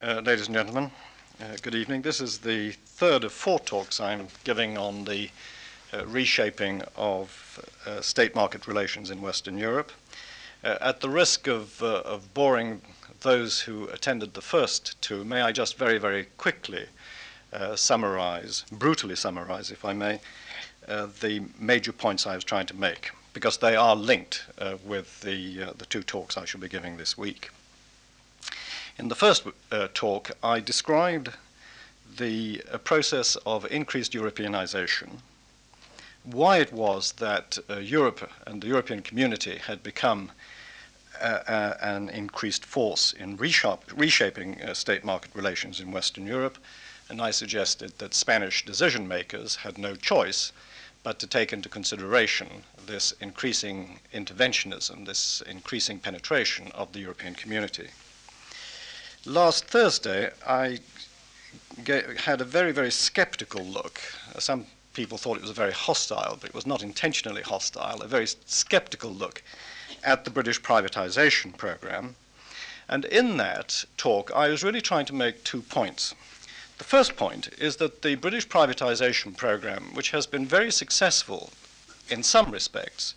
Uh, ladies and gentlemen, uh, good evening. This is the third of four talks I'm giving on the uh, reshaping of uh, state market relations in Western Europe. Uh, at the risk of, uh, of boring those who attended the first two, may I just very, very quickly summarize, brutally summarize, if I may, the major points I was trying to make, because they are linked with the, the two talks I shall be giving this week. In the first uh, talk, I described the uh, process of increased Europeanization, why it was that uh, Europe and the European community had become uh, uh, an increased force in reshaping uh, state market relations in Western Europe, and I suggested that Spanish decision makers had no choice but to take into consideration this increasing interventionism, this increasing penetration of the European community. Last Thursday, I had a very, very skeptical look. Some people thought it was very hostile, but it was not intentionally hostile, a very skeptical look at the British privatization program. And in that talk, I was really trying to make two points. The first point is that the British privatization program, which has been very successful in some respects,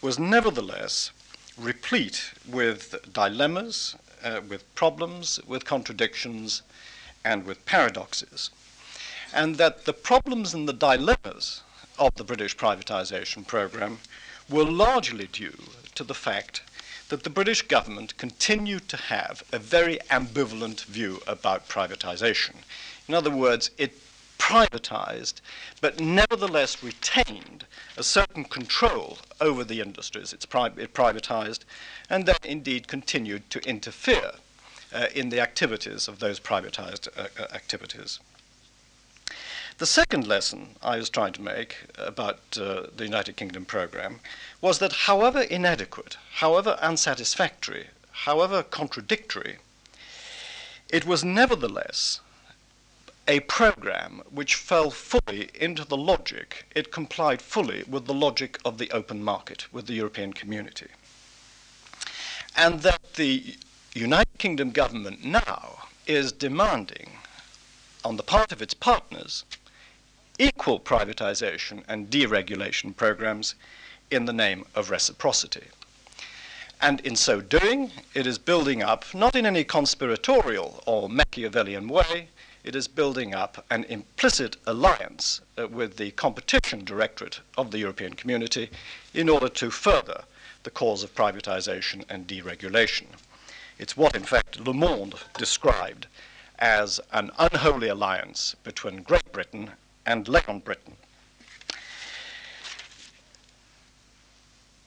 was nevertheless replete with dilemmas uh, with problems, with contradictions, and with paradoxes. And that the problems and the dilemmas of the British privatization program were largely due to the fact that the British government continued to have a very ambivalent view about privatization. In other words, it privatized, but nevertheless retained a certain control over the industries it's pri- it privatized, and then indeed continued to interfere uh, in the activities of those privatized uh, uh, activities. The second lesson I was trying to make about uh, the United Kingdom program was that however inadequate, however unsatisfactory, however contradictory, it was nevertheless a program which fell fully into the logic, it complied fully with the logic of the open market, with the European community. And that the United Kingdom government now is demanding, on the part of its partners, equal privatization and deregulation programs in the name of reciprocity. And in so doing, it is building up, not in any conspiratorial or Machiavellian way, it is building up an implicit alliance uh, with the competition directorate of the European community in order to further the cause of privatization and deregulation. It's what, in fact, Le Monde described as an unholy alliance between Great Britain and Leon Brittan.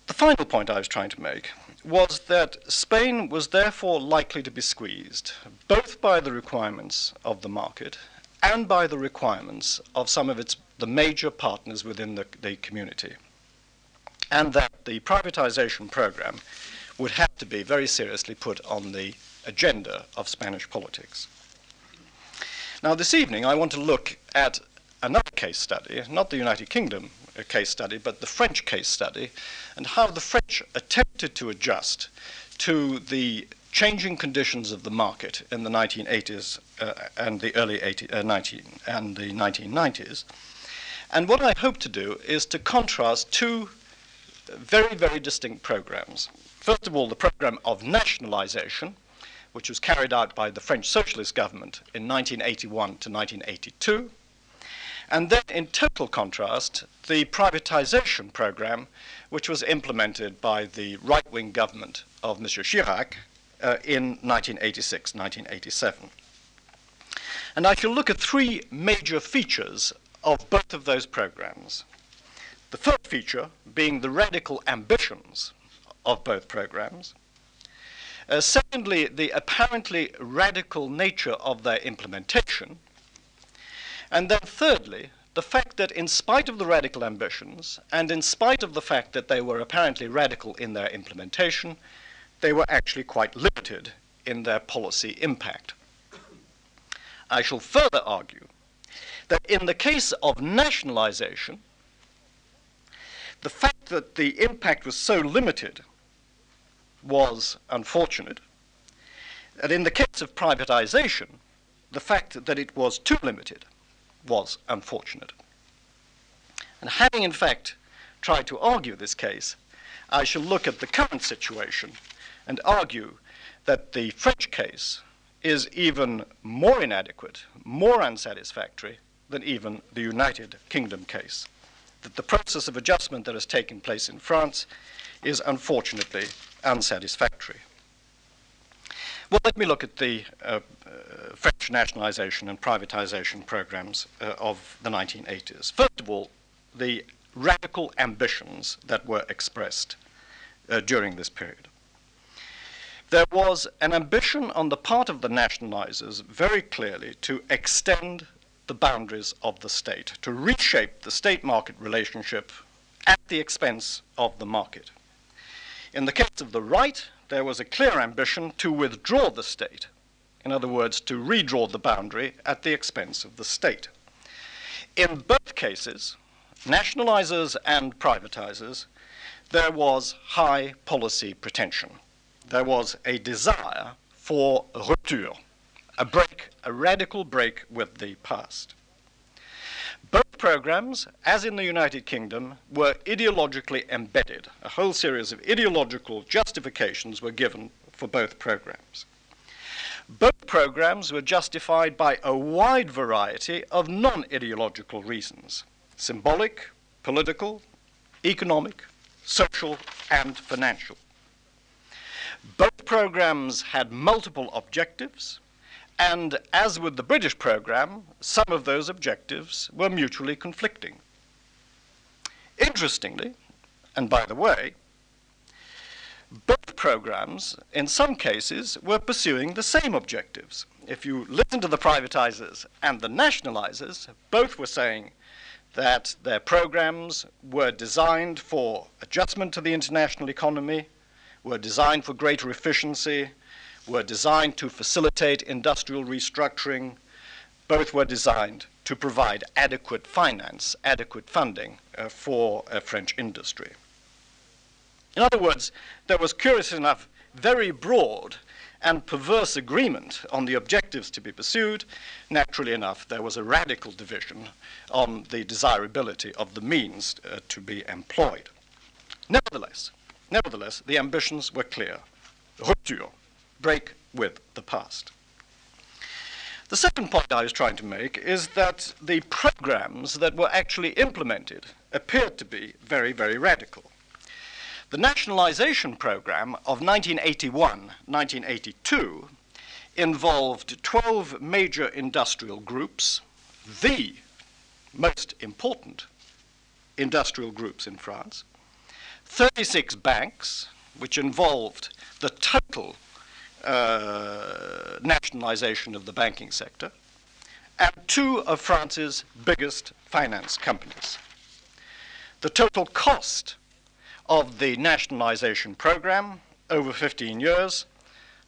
The final point I was trying to make was that Spain was therefore likely to be squeezed, both by the requirements of the market and by the requirements of some of its the major partners within the, the community. And that the privatization program would have to be very seriously put on the agenda of Spanish politics. Now, this evening, I want to look at another case study, not the United Kingdom case study, but the French case study, and how the French attempted to adjust to the changing conditions of the market in the 1980s uh, and the early 80, uh, 19, and the 1990s. And what I hope to do is to contrast two very, very distinct programs. First of all, the program of nationalization, which was carried out by the French socialist government in 1981 to 1982, and then, in total contrast, the privatization program, which was implemented by the right wing government of Monsieur Chirac uh, in 1986 1987. And I shall look at three major features of both of those programs. The first feature being the radical ambitions of both programs. Uh, secondly, the apparently radical nature of their implementation. And then, thirdly, the fact that, in spite of the radical ambitions, and in spite of the fact that they were apparently radical in their implementation, they were actually quite limited in their policy impact. I shall further argue that in the case of nationalization, the fact that the impact was so limited was unfortunate. And in the case of privatization, the fact that it was too limited was unfortunate. And having, in fact, tried to argue this case, I shall look at the current situation and argue that the French case is even more inadequate, more unsatisfactory than even the United Kingdom case. That the process of adjustment that has taken place in France is unfortunately unsatisfactory. Well, let me look at the uh, uh, French nationalization and privatization programs uh, of the 1980s. First of all, the radical ambitions that were expressed uh, during this period. There was an ambition on the part of the nationalizers very clearly to extend the boundaries of the state, to reshape the state market relationship at the expense of the market. In the case of the right, there was a clear ambition to withdraw the state, in other words, to redraw the boundary at the expense of the state. In both cases, nationalizers and privatizers, there was high policy pretension. There was a desire for rupture, a break, a radical break with the past. Both programs, as in the United Kingdom, were ideologically embedded. A whole series of ideological justifications were given for both programs. Both programs were justified by a wide variety of non ideological reasons symbolic, political, economic, social, and financial. Both programs had multiple objectives and as with the British program, some of those objectives were mutually conflicting. Interestingly, and by the way, both programs, in some cases, were pursuing the same objectives. If you listen to the privatizers and the nationalizers, both were saying that their programs were designed for adjustment to the international economy, were designed for greater efficiency, were designed to facilitate industrial restructuring. Both were designed to provide adequate finance, adequate funding uh, for a French industry. In other words, there was, curious enough, very broad and perverse agreement on the objectives to be pursued. Naturally enough, there was a radical division on the desirability of the means uh, to be employed. Nevertheless, nevertheless, the ambitions were clear. Rupture, break with the past. The second point I was trying to make is that the programs that were actually implemented appeared to be very, very radical. The nationalization program of 1981 1982 involved 12 major industrial groups, the most important industrial groups in France, 36 banks, which involved the total uh, nationalization of the banking sector, and two of France's biggest finance companies. The total cost of the nationalization program over 15 years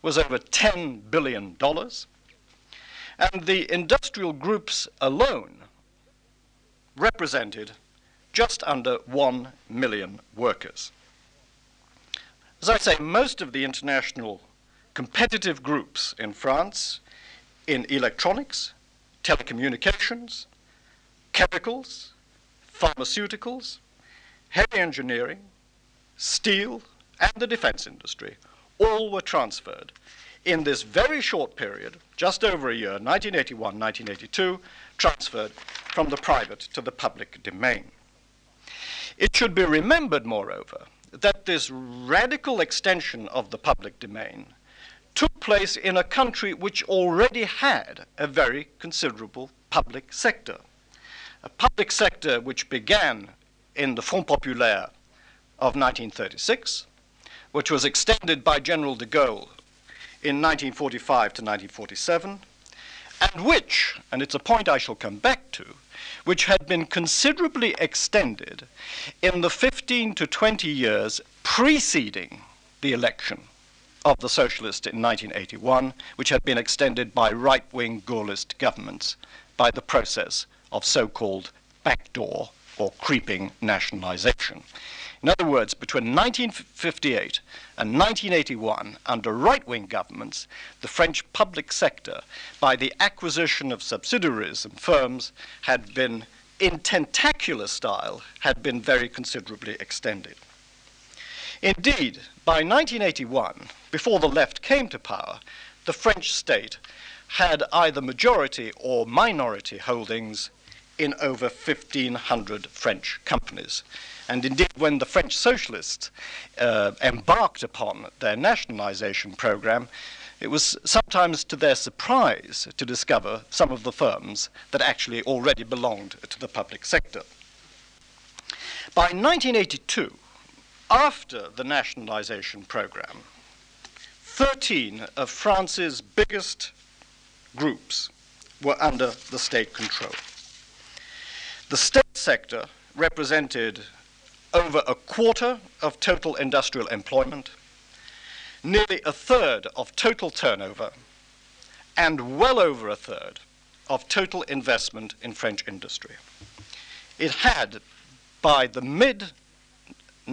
was over $10 billion, and the industrial groups alone represented just under 1 million workers. As I say, most of the international competitive groups in France in electronics, telecommunications, chemicals, pharmaceuticals, heavy engineering, steel, and the defense industry all were transferred in this very short period, just over a year, 1981 1982, transferred from the private to the public domain. It should be remembered, moreover, that this radical extension of the public domain took place in a country which already had a very considerable public sector. A public sector which began in the Front Populaire of 1936, which was extended by General de Gaulle in 1945 to 1947, and which, and it's a point I shall come back to, which had been considerably extended in the 15 to 20 years preceding the election of the socialists in 1981, which had been extended by right wing Gaullist governments by the process of so called backdoor or creeping nationalization. In other words, between 1958 and 1981, under right wing governments, the French public sector, by the acquisition of subsidiaries and firms, had been, in tentacular style, had been very considerably extended. Indeed, by 1981, before the left came to power, the French state had either majority or minority holdings in over 1,500 French companies. And indeed, when the French socialists uh, embarked upon their nationalization program, it was sometimes to their surprise to discover some of the firms that actually already belonged to the public sector. By 1982, after the nationalization program, 13 of France's biggest groups were under the state control. The state sector represented over a quarter of total industrial employment, nearly a third of total turnover, and well over a third of total investment in French industry. It had, by the mid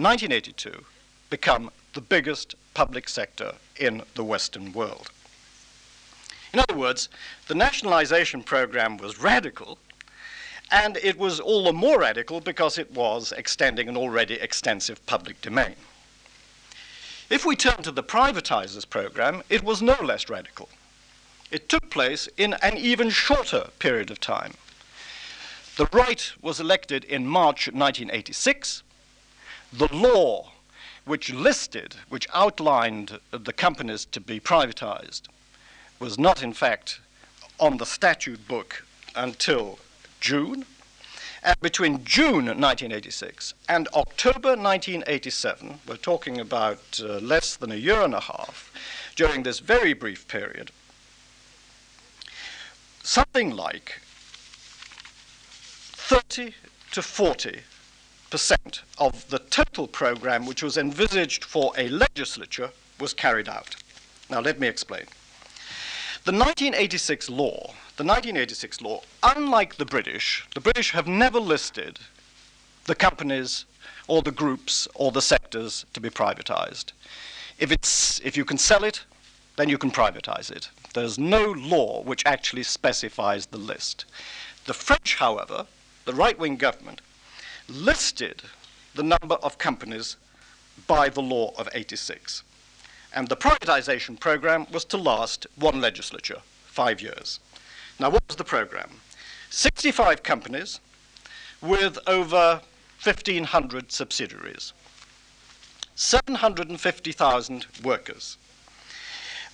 1982, become the biggest public sector in the Western world. In other words, the nationalization program was radical and it was all the more radical because it was extending an already extensive public domain. If we turn to the privatizers program, it was no less radical. It took place in an even shorter period of time. The right was elected in March 1986. The law which listed, which outlined the companies to be privatized, was not, in fact, on the statute book until June. And between June 1986 and October 1987, we're talking about uh, less than a year and a half, during this very brief period, something like 30 to 40 percent of the total program which was envisaged for a legislature was carried out. Now, let me explain. The 1986 law the 1986 law, unlike the British, the British have never listed the companies or the groups or the sectors to be privatized. If, it's, if you can sell it, then you can privatize it. There's no law which actually specifies the list. The French, however, the right wing government, listed the number of companies by the law of 86. And the privatization program was to last one legislature, five years. Now, what was the program? 65 companies with over 1,500 subsidiaries, 750,000 workers.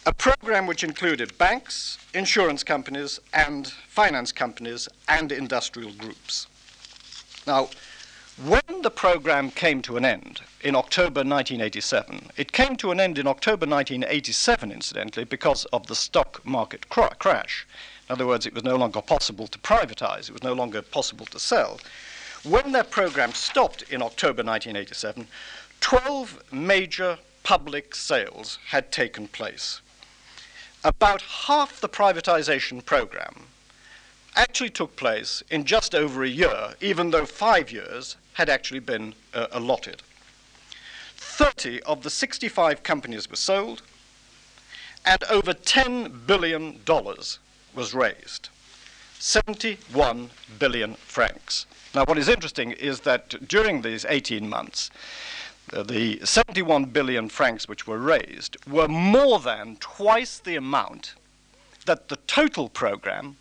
A program which included banks, insurance companies, and finance companies, and industrial groups. Now, when the program came to an end in October 1987, it came to an end in October 1987, incidentally, because of the stock market cr- crash. In other words, it was no longer possible to privatize, it was no longer possible to sell. When that program stopped in October 1987, 12 major public sales had taken place. About half the privatization program actually took place in just over a year, even though five years had actually been uh, allotted. 30 of the 65 companies were sold, and over $10 billion was raised 71 billion francs. Now, what is interesting is that during these 18 months, uh, the 71 billion francs which were raised were more than twice the amount that the total program,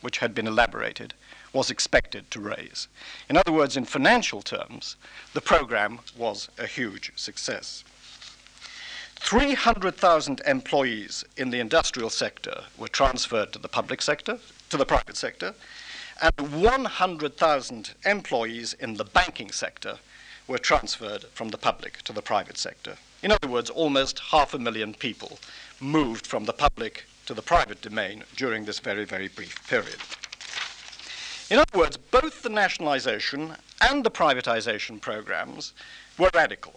which had been elaborated, was expected to raise. In other words, in financial terms, the program was a huge success. 300,000 employees in the industrial sector were transferred to the public sector, to the private sector, and 100,000 employees in the banking sector were transferred from the public to the private sector. In other words, almost half a million people moved from the public to the private domain during this very, very brief period. In other words, both the nationalization and the privatization programs were radical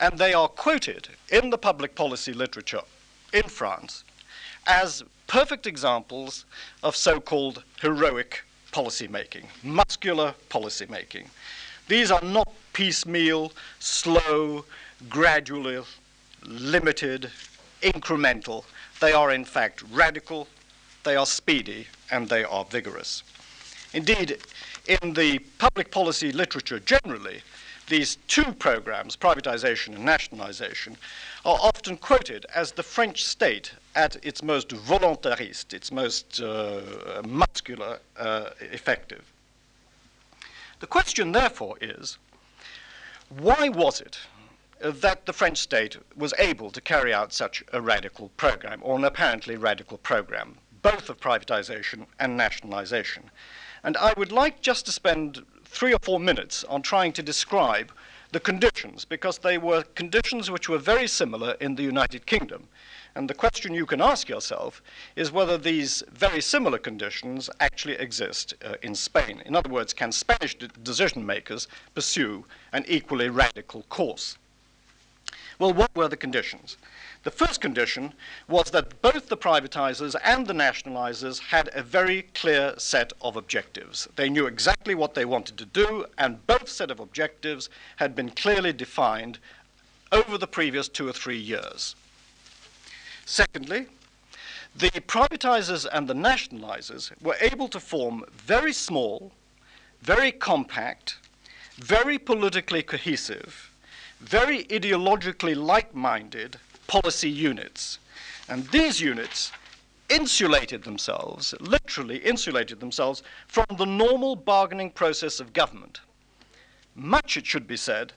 and they are quoted in the public policy literature in France as perfect examples of so called heroic policy making, muscular policy making. These are not piecemeal, slow, gradual, limited, incremental. They are, in fact, radical, they are speedy, and they are vigorous. Indeed, in the public policy literature generally, these two programs, privatization and nationalization, are often quoted as the French state at its most volontariste, its most uh, muscular, uh, effective. The question, therefore, is why was it that the French state was able to carry out such a radical program, or an apparently radical program, both of privatization and nationalization? And I would like just to spend three or four minutes on trying to describe the conditions, because they were conditions which were very similar in the United Kingdom. And the question you can ask yourself is whether these very similar conditions actually exist uh, in Spain. In other words, can Spanish de- decision makers pursue an equally radical course? Well, what were the conditions? The first condition was that both the privatizers and the nationalizers had a very clear set of objectives. They knew exactly what they wanted to do, and both set of objectives had been clearly defined over the previous two or three years. Secondly, the privatizers and the nationalizers were able to form very small, very compact, very politically cohesive, very ideologically like minded policy units. And these units insulated themselves, literally insulated themselves, from the normal bargaining process of government. Much, it should be said,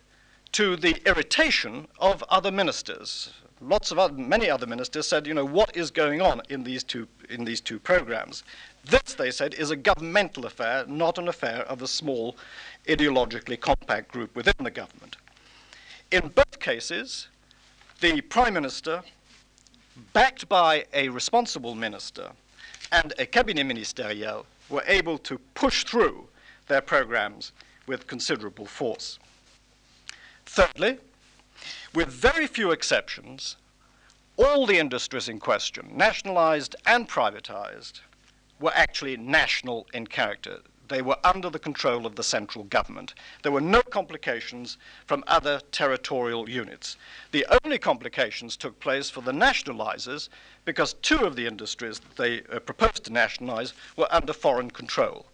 to the irritation of other ministers. Lots of other, many other ministers said, you know, what is going on in these two, in these two programs? This, they said, is a governmental affair, not an affair of a small, ideologically compact group within the government. In both cases, the Prime Minister, backed by a responsible minister and a cabinet ministeriel, were able to push through their programs with considerable force. Thirdly, with very few exceptions, all the industries in question, nationalized and privatized, were actually national in character they were under the control of the central government. There were no complications from other territorial units. The only complications took place for the nationalizers because two of the industries they uh, proposed to nationalize were under foreign control.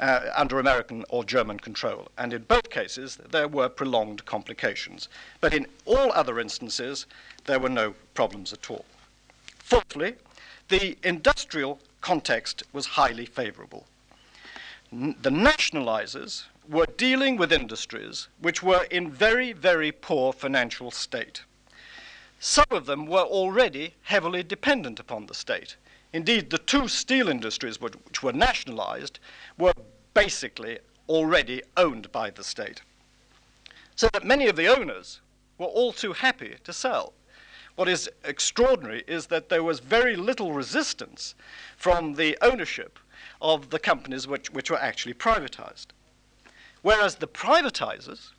Uh, under American or German control. And in both cases, there were prolonged complications. But in all other instances, there were no problems at all. Fourthly, the industrial context was highly favorable the nationalizers were dealing with industries which were in very, very poor financial state. Some of them were already heavily dependent upon the state. Indeed, the two steel industries which, were nationalized were basically already owned by the state. So that many of the owners were all too happy to sell. What is extraordinary is that there was very little resistance from the ownership of the companies which, which were actually privatized. Whereas the privatizers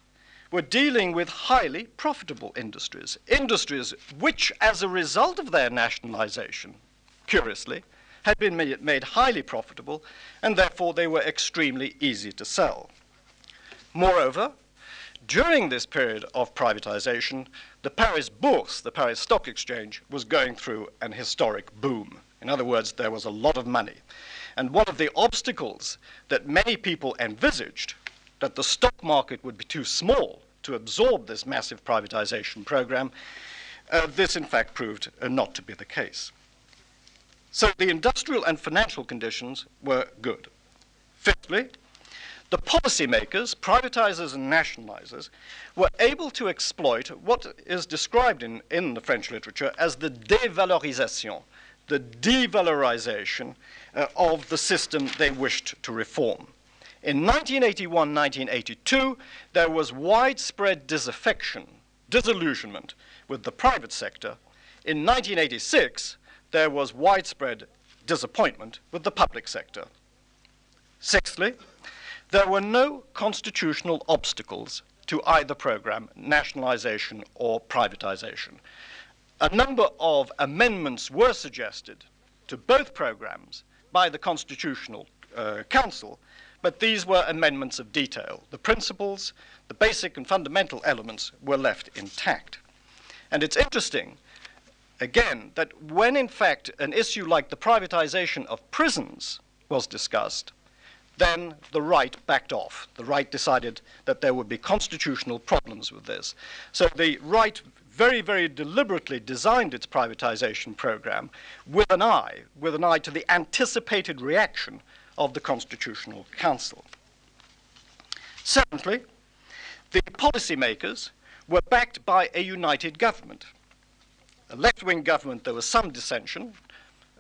were dealing with highly profitable industries, industries which, as a result of their nationalization, curiously, had been made, made highly profitable, and therefore they were extremely easy to sell. Moreover, during this period of privatization, the Paris Bourse, the Paris Stock Exchange, was going through an historic boom. In other words, there was a lot of money. And one of the obstacles that many people envisaged, that the stock market would be too small to absorb this massive privatization program, uh, this in fact proved uh, not to be the case. So the industrial and financial conditions were good. Fifthly, the policymakers, privatizers and nationalizers, were able to exploit what is described in, in the French literature as the dévalorisation, the devalorization uh, of the system they wished to reform. In 1981 1982, there was widespread disaffection, disillusionment with the private sector. In 1986, there was widespread disappointment with the public sector. Sixthly, there were no constitutional obstacles to either program, nationalization or privatization. A number of amendments were suggested to both programs by the Constitutional uh, Council, but these were amendments of detail. The principles, the basic and fundamental elements were left intact. And it's interesting, again, that when in fact an issue like the privatization of prisons was discussed, then the right backed off. The right decided that there would be constitutional problems with this. So the right very, very deliberately designed its privatization program with an eye, with an eye to the anticipated reaction of the Constitutional Council. Secondly, the policymakers were backed by a united government. A left wing government, there was some dissension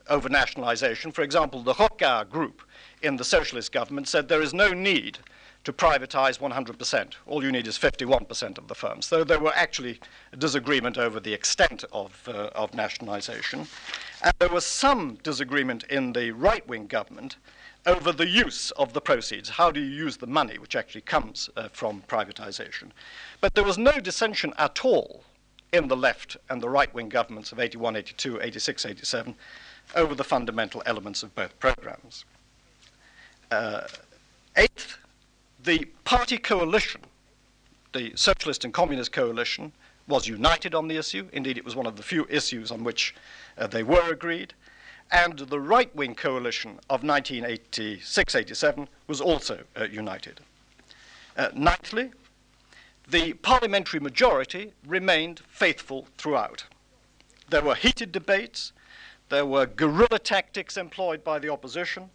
over nationalization. For example, the Rocard group in the socialist government said there is no need to privatize 100%. All you need is 51% of the firms. So there were actually disagreement over the extent of, uh, of nationalization. And there was some disagreement in the right wing government over the use of the proceeds. How do you use the money which actually comes uh, from privatization? But there was no dissension at all in the left and the right wing governments of 81, 82, 86, 87 over the fundamental elements of both programs. Uh, eighth, the party coalition, the Socialist and Communist coalition, was united on the issue. Indeed, it was one of the few issues on which uh, they were agreed. And the right wing coalition of 1986 87 was also uh, united. Uh, ninthly, the parliamentary majority remained faithful throughout. There were heated debates, there were guerrilla tactics employed by the opposition,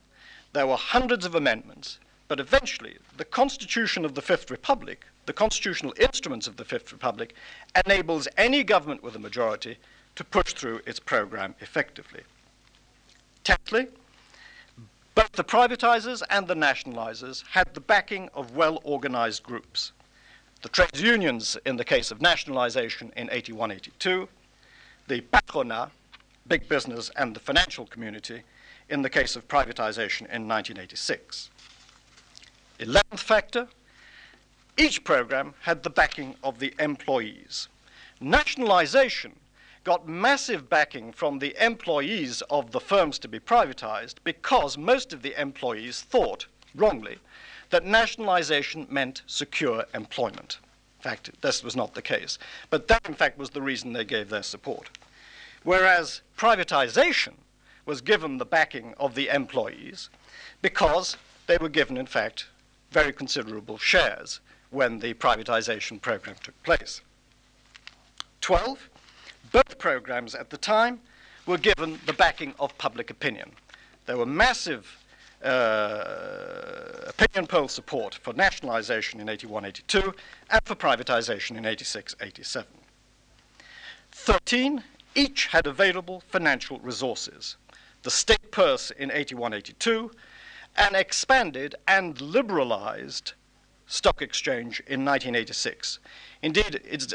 there were hundreds of amendments, but eventually, the Constitution of the Fifth Republic, the constitutional instruments of the Fifth Republic, enables any government with a majority to push through its program effectively. Tenthly, both the privatizers and the nationalizers had the backing of well organized groups. The trade unions in the case of nationalization in 81 82, the patronat, big business, and the financial community in the case of privatization in 1986. Eleventh factor, each program had the backing of the employees. Nationalization got massive backing from the employees of the firms to be privatized because most of the employees thought, wrongly, that nationalization meant secure employment. In fact, this was not the case. But that, in fact, was the reason they gave their support. Whereas privatization was given the backing of the employees because they were given, in fact, very considerable shares when the privatization program took place. 12. Both programs at the time were given the backing of public opinion. There were massive uh, opinion poll support for nationalization in 81 82 and for privatization in 86 87. 13. Each had available financial resources. The state purse in 81 82 an expanded and liberalized stock exchange in 1986. Indeed, it's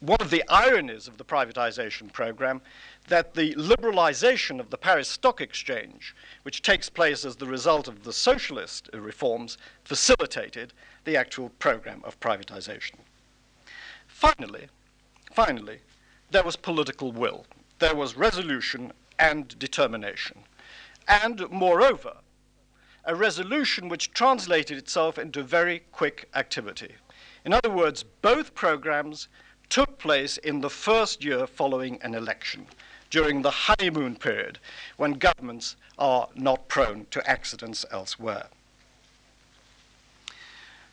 one of the ironies of the privatization program that the liberalization of the Paris Stock Exchange, which takes place as the result of the socialist reforms, facilitated the actual program of privatization. Finally, finally, there was political will. There was resolution and determination. And moreover, a resolution which translated itself into very quick activity. In other words, both programs took place in the first year following an election, during the honeymoon period, when governments are not prone to accidents elsewhere.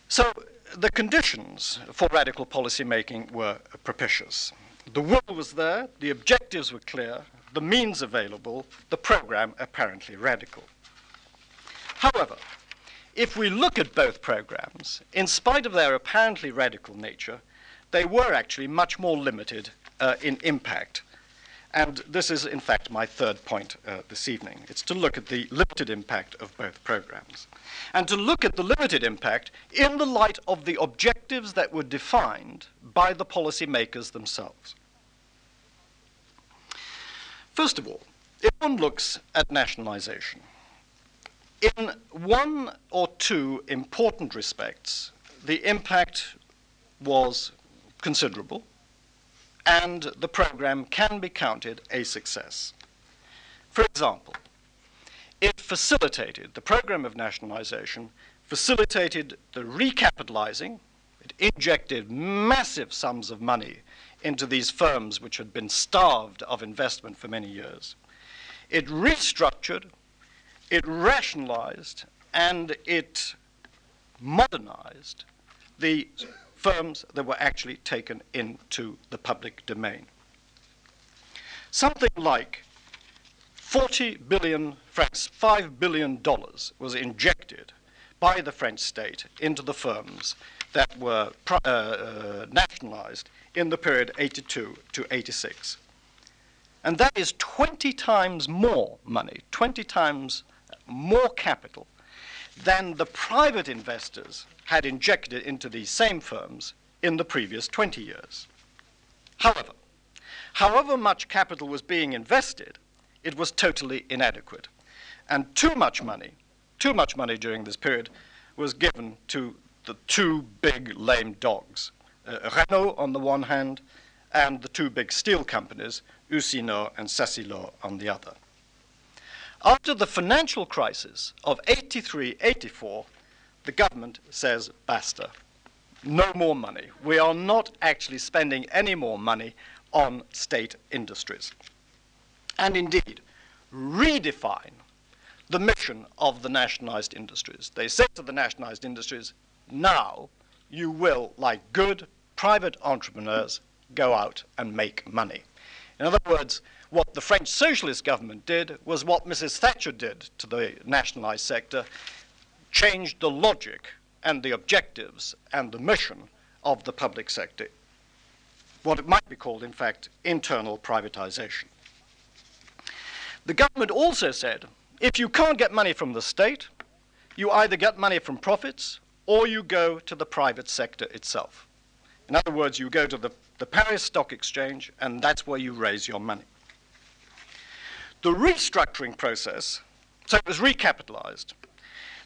So the conditions for radical policy making were propitious. The will was there, the objectives were clear, the means available, the program apparently radical. However, if we look at both programs, in spite of their apparently radical nature, they were actually much more limited uh, in impact. And this is, in fact, my third point uh, this evening. It's to look at the limited impact of both programs. And to look at the limited impact in the light of the objectives that were defined by the policymakers themselves. First of all, if one looks at nationalization, in one or two important respects, the impact was considerable, and the program can be counted a success. For example, it facilitated, the program of nationalization facilitated the recapitalizing, it injected massive sums of money into these firms which had been starved of investment for many years. It restructured, it rationalized, and it modernized the firms that were actually taken into the public domain. Something like 40 billion francs, $5 billion was injected by the French state into the firms that were uh, uh, nationalized in the period 82 to 86. And that is 20 times more money, 20 times more capital than the private investors had injected into these same firms in the previous 20 years. However, however much capital was being invested, it was totally inadequate. And too much money, too much money during this period was given to the two big lame dogs, uh, Renault on the one hand, and the two big steel companies, Usinor and Sacilor on the other. After the financial crisis of 83 84, the government says basta. No more money. We are not actually spending any more money on state industries. And indeed, redefine the mission of the nationalized industries. They say to the nationalized industries, now you will, like good private entrepreneurs, go out and make money. In other words, what the French socialist government did was what Mrs. Thatcher did to the nationalized sector, changed the logic and the objectives and the mission of the public sector. What it might be called, in fact, internal privatization. The government also said if you can't get money from the state, you either get money from profits or you go to the private sector itself. In other words, you go to the, the Paris Stock Exchange, and that's where you raise your money. The restructuring process, so it was recapitalized.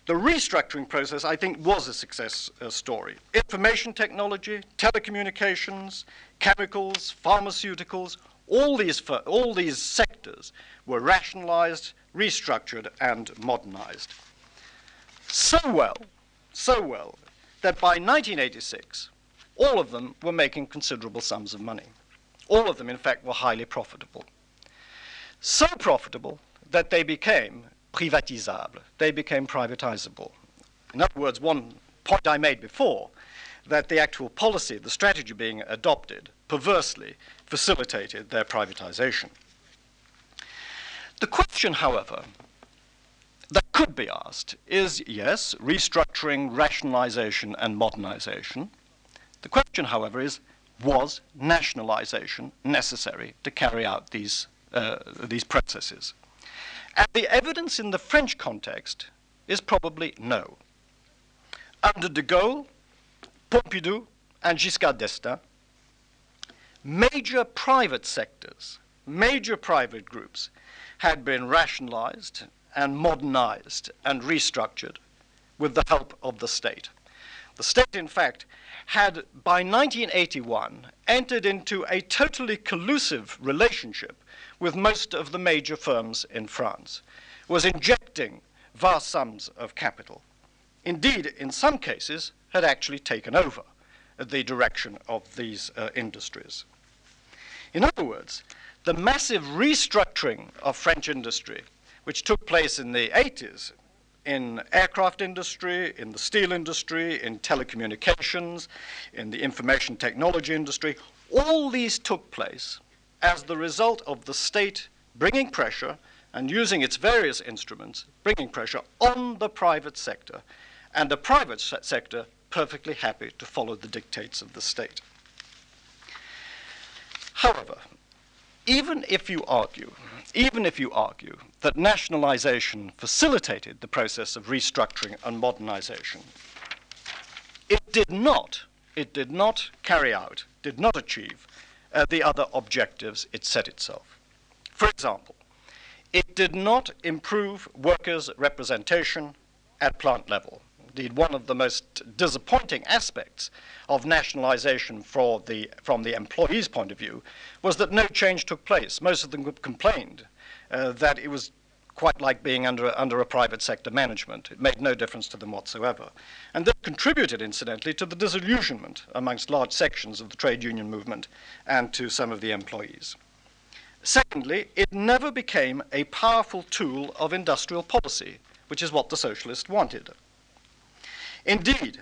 The restructuring process, I think, was a success uh, story. Information technology, telecommunications, chemicals, pharmaceuticals, all these, all these sectors were rationalized, restructured, and modernized. So well so well that by 1986, all of them were making considerable sums of money. All of them, in fact, were highly profitable. So profitable that they became privatisable, they became privatizable. In other words, one point I made before, that the actual policy, the strategy being adopted, perversely facilitated their privatization. The question, however, that could be asked is yes, restructuring, rationalization, and modernization. The question, however, is was nationalization necessary to carry out these, uh, these processes? And the evidence in the French context is probably no. Under de Gaulle, Pompidou, and Giscard d'Estaing, major private sectors, major private groups had been rationalized and modernized and restructured with the help of the state. The state, in fact, had by 1981 entered into a totally collusive relationship with most of the major firms in France, was injecting vast sums of capital. Indeed, in some cases, had actually taken over the direction of these uh, industries. In other words, the massive restructuring of French industry which took place in the 80s in aircraft industry, in the steel industry, in telecommunications, in the information technology industry. All these took place as the result of the state bringing pressure and using its various instruments, bringing pressure on the private sector, and the private sector perfectly happy to follow the dictates of the state. However, even if you argue, even if you argue that nationalization facilitated the process of restructuring and modernization, it did not, it did not carry out, did not achieve uh, the other objectives it set itself. For example, it did not improve workers' representation at plant level indeed one of the most disappointing aspects of nationalization the, from the employee's point of view was that no change took place. Most of them complained uh, that it was quite like being under, under a private sector management. It made no difference to them whatsoever. And that contributed, incidentally, to the disillusionment amongst large sections of the trade union movement and to some of the employees. Secondly, it never became a powerful tool of industrial policy, which is what the socialists wanted. Indeed,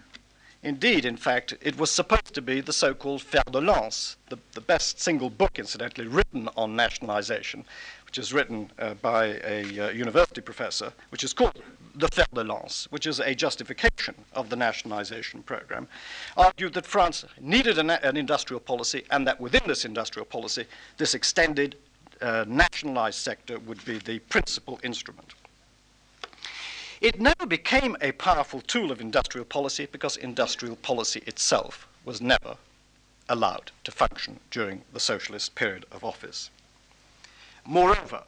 Indeed, in fact, it was supposed to be the so called fer de lance, the, the, best single book, incidentally, written on nationalization, which is written uh, by a uh, university professor, which is called the fer de lance, which is a justification of the nationalization program, argued that France needed an, an industrial policy and that within this industrial policy, this extended uh, nationalized sector would be the principal instrument. It never became a powerful tool of industrial policy because industrial policy itself was never allowed to function during the socialist period of office. Moreover,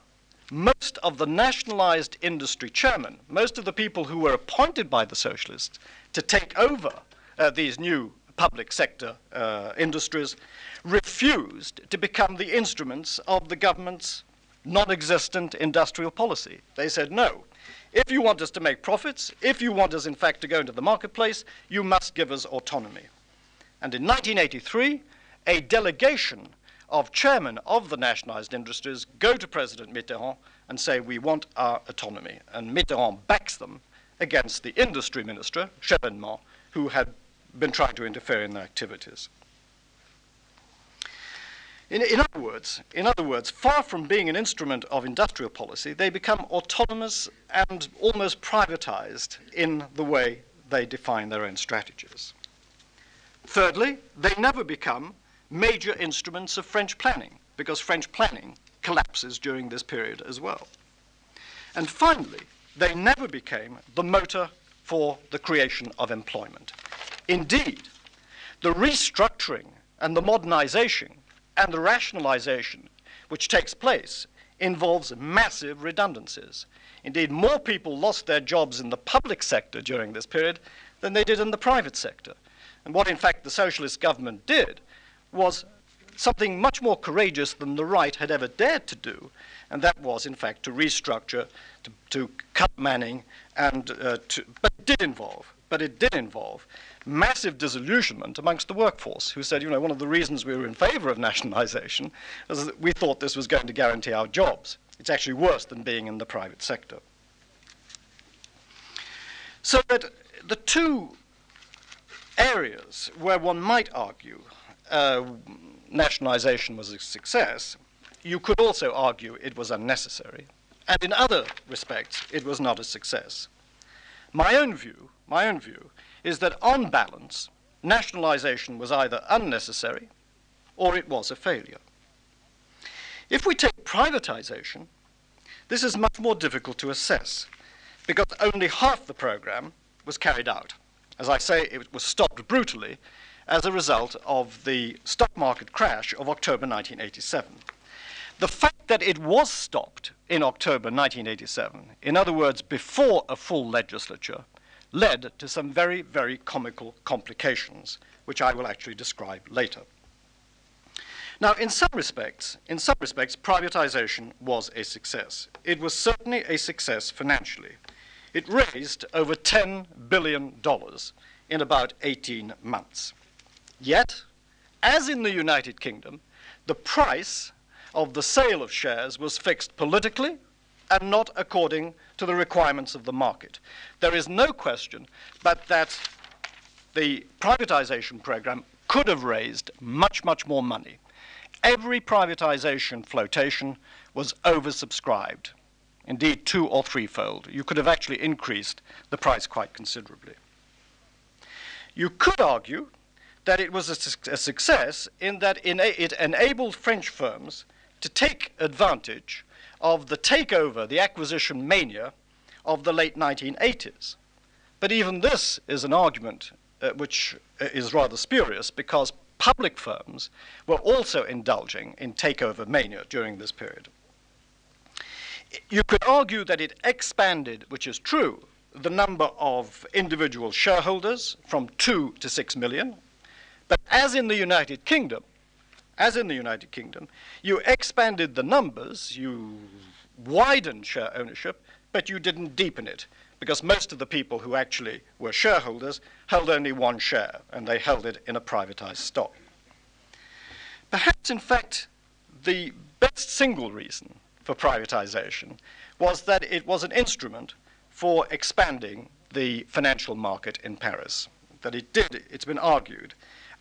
most of the nationalized industry chairmen, most of the people who were appointed by the socialists to take over uh, these new public sector uh, industries, refused to become the instruments of the government's non existent industrial policy. They said, no, if you want us to make profits, if you want us, in fact, to go into the marketplace, you must give us autonomy. And in 1983, a delegation of chairmen of the nationalized industries go to President Mitterrand and say, We want our autonomy. And Mitterrand backs them against the industry minister, Chevènement, who had been trying to interfere in their activities. In, in, other words, in other words, far from being an instrument of industrial policy, they become autonomous and almost privatized in the way they define their own strategies. Thirdly, they never become major instruments of French planning, because French planning collapses during this period as well. And finally, they never became the motor for the creation of employment. Indeed, the restructuring and the modernization and the rationalization which takes place involves massive redundancies. Indeed, more people lost their jobs in the public sector during this period than they did in the private sector. And what, in fact, the socialist government did was something much more courageous than the right had ever dared to do, and that was, in fact, to restructure, to, to cut manning, and uh, to, but it did involve, but it did involve massive disillusionment amongst the workforce, who said, you know, one of the reasons we were in favor of nationalization was that we thought this was going to guarantee our jobs. It's actually worse than being in the private sector. So that the two areas where one might argue uh, nationalization was a success, you could also argue it was unnecessary. And in other respects, it was not a success. My own view, my own view, is that on balance, nationalization was either unnecessary or it was a failure. If we take privatization, this is much more difficult to assess because only half the program was carried out. As I say, it was stopped brutally as a result of the stock market crash of October 1987. The fact that it was stopped in October 1987, in other words, before a full legislature, led to some very, very comical complications, which I will actually describe later. Now, in some respects, in some respects, privatization was a success. It was certainly a success financially. It raised over $10 billion in about 18 months. Yet, as in the United Kingdom, the price of the sale of shares was fixed politically and not according to the requirements of the market. There is no question but that the privatization program could have raised much, much more money. Every privatization flotation was oversubscribed, indeed, two or threefold. You could have actually increased the price quite considerably. You could argue that it was a, su- a success in that it enabled French firms to take advantage of the takeover, the acquisition mania of the late 1980s. But even this is an argument uh, which uh, is rather spurious because public firms were also indulging in takeover mania during this period. You could argue that it expanded, which is true, the number of individual shareholders from 2 to 6 million. But as in the United Kingdom, as in the United Kingdom, you expanded the numbers, you widened share ownership, but you didn't deepen it because most of the people who actually were shareholders held only one share and they held it in a privatized stock. Perhaps, in fact, the best single reason for privatization was that it was an instrument for expanding the financial market in Paris. That it did, it's been argued,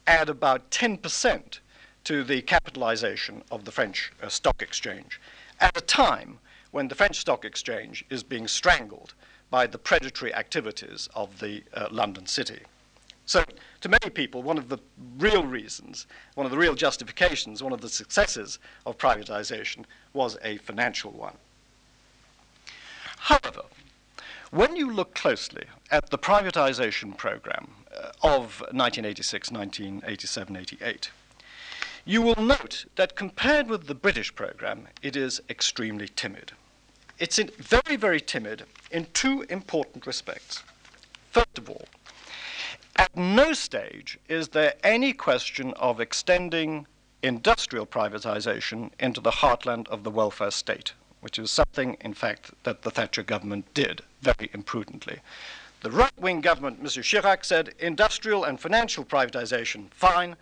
add about 10% to the capitalization of the French uh, stock exchange at a time when the French stock exchange is being strangled by the predatory activities of the uh, London city. So, to many people, one of the real reasons, one of the real justifications, one of the successes of privatization was a financial one. However, when you look closely at the privatization program uh, of 1986, 1987, 88, you will note that compared with the British program, it is extremely timid. It's very, very timid in two important respects. First of all, at no stage is there any question of extending industrial privatization into the heartland of the welfare state, which is something, in fact, that the Thatcher government did very imprudently. The right wing government, Mr. Chirac, said industrial and financial privatization, fine.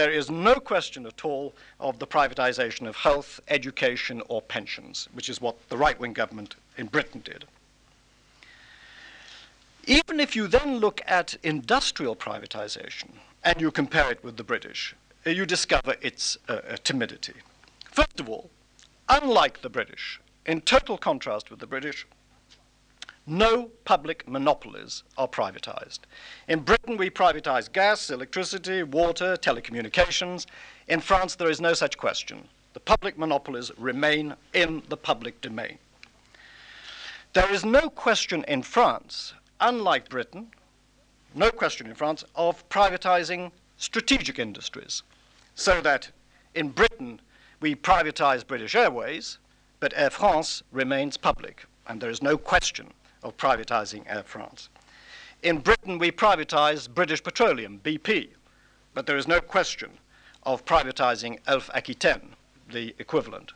There is no question at all of the privatization of health, education, or pensions, which is what the right wing government in Britain did. Even if you then look at industrial privatization and you compare it with the British, uh, you discover its uh, uh, timidity. First of all, unlike the British, in total contrast with the British, no public monopolies are privatized. In Britain, we privatize gas, electricity, water, telecommunications. In France, there is no such question. The public monopolies remain in the public domain. There is no question in France, unlike Britain, no question in France, of privatizing strategic industries. So that in Britain, we privatize British Airways, but Air France remains public, and there is no question of privatizing Air France. In Britain, we privatized British Petroleum, BP, but there is no question of privatizing Elf Aquitaine, the equivalent.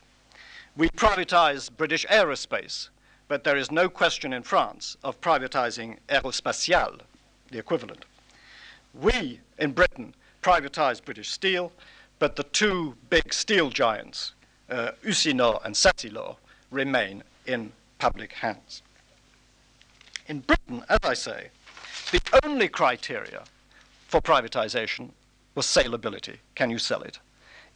We privatized British Aerospace, but there is no question in France of privatizing Aerospatiale, the equivalent. We, in Britain, privatized British Steel, but the two big steel giants, uh, Usinor and Sacilor, remain in public hands. In Britain, as I say, the only criteria for privatization was saleability. Can you sell it?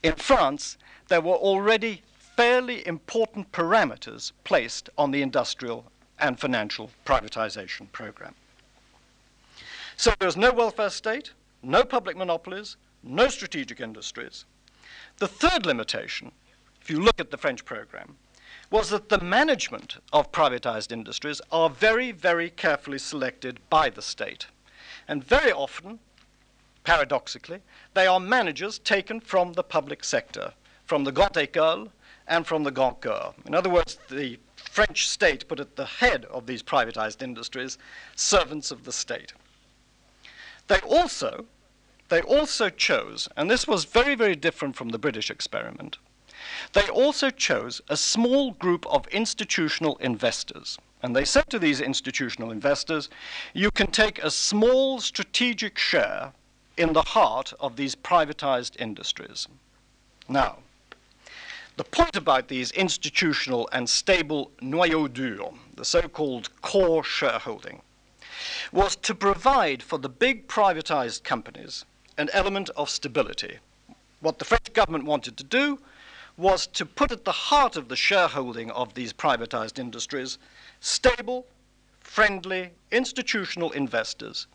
In France, there were already fairly important parameters placed on the industrial and financial privatization program. So there was no welfare state, no public monopolies, no strategic industries. The third limitation, if you look at the French program, was that the management of privatized industries are very, very carefully selected by the state. And very often, paradoxically, they are managers taken from the public sector, from the Grande École and from the Grand Corps. In other words, the French state put at the head of these privatized industries servants of the state. They also, they also chose, and this was very, very different from the British experiment, they also chose a small group of institutional investors. And they said to these institutional investors, you can take a small strategic share in the heart of these privatized industries. Now, the point about these institutional and stable noyau dur, the so called core shareholding, was to provide for the big privatized companies an element of stability. What the French government wanted to do was to put at the heart of the shareholding of these privatized industries stable, friendly, institutional investors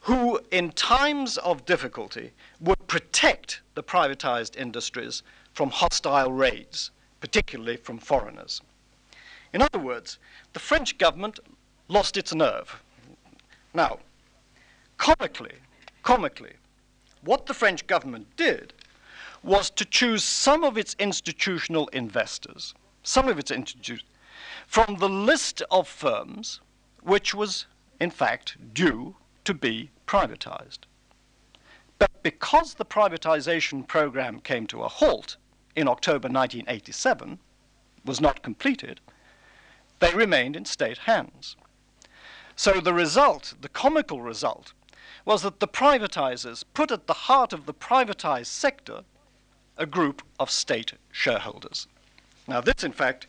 who, in times of difficulty, would protect the privatized industries from hostile raids, particularly from foreigners. In other words, the French government lost its nerve. Now, comically, comically, what the French government did was to choose some of its institutional investors, some of its institutions, from the list of firms which was, in fact, due to be privatized. But because the privatization program came to a halt in October 1987, was not completed, they remained in state hands. So the result, the comical result, was that the privatizers put at the heart of the privatized sector a group of state shareholders. Now, this, in fact,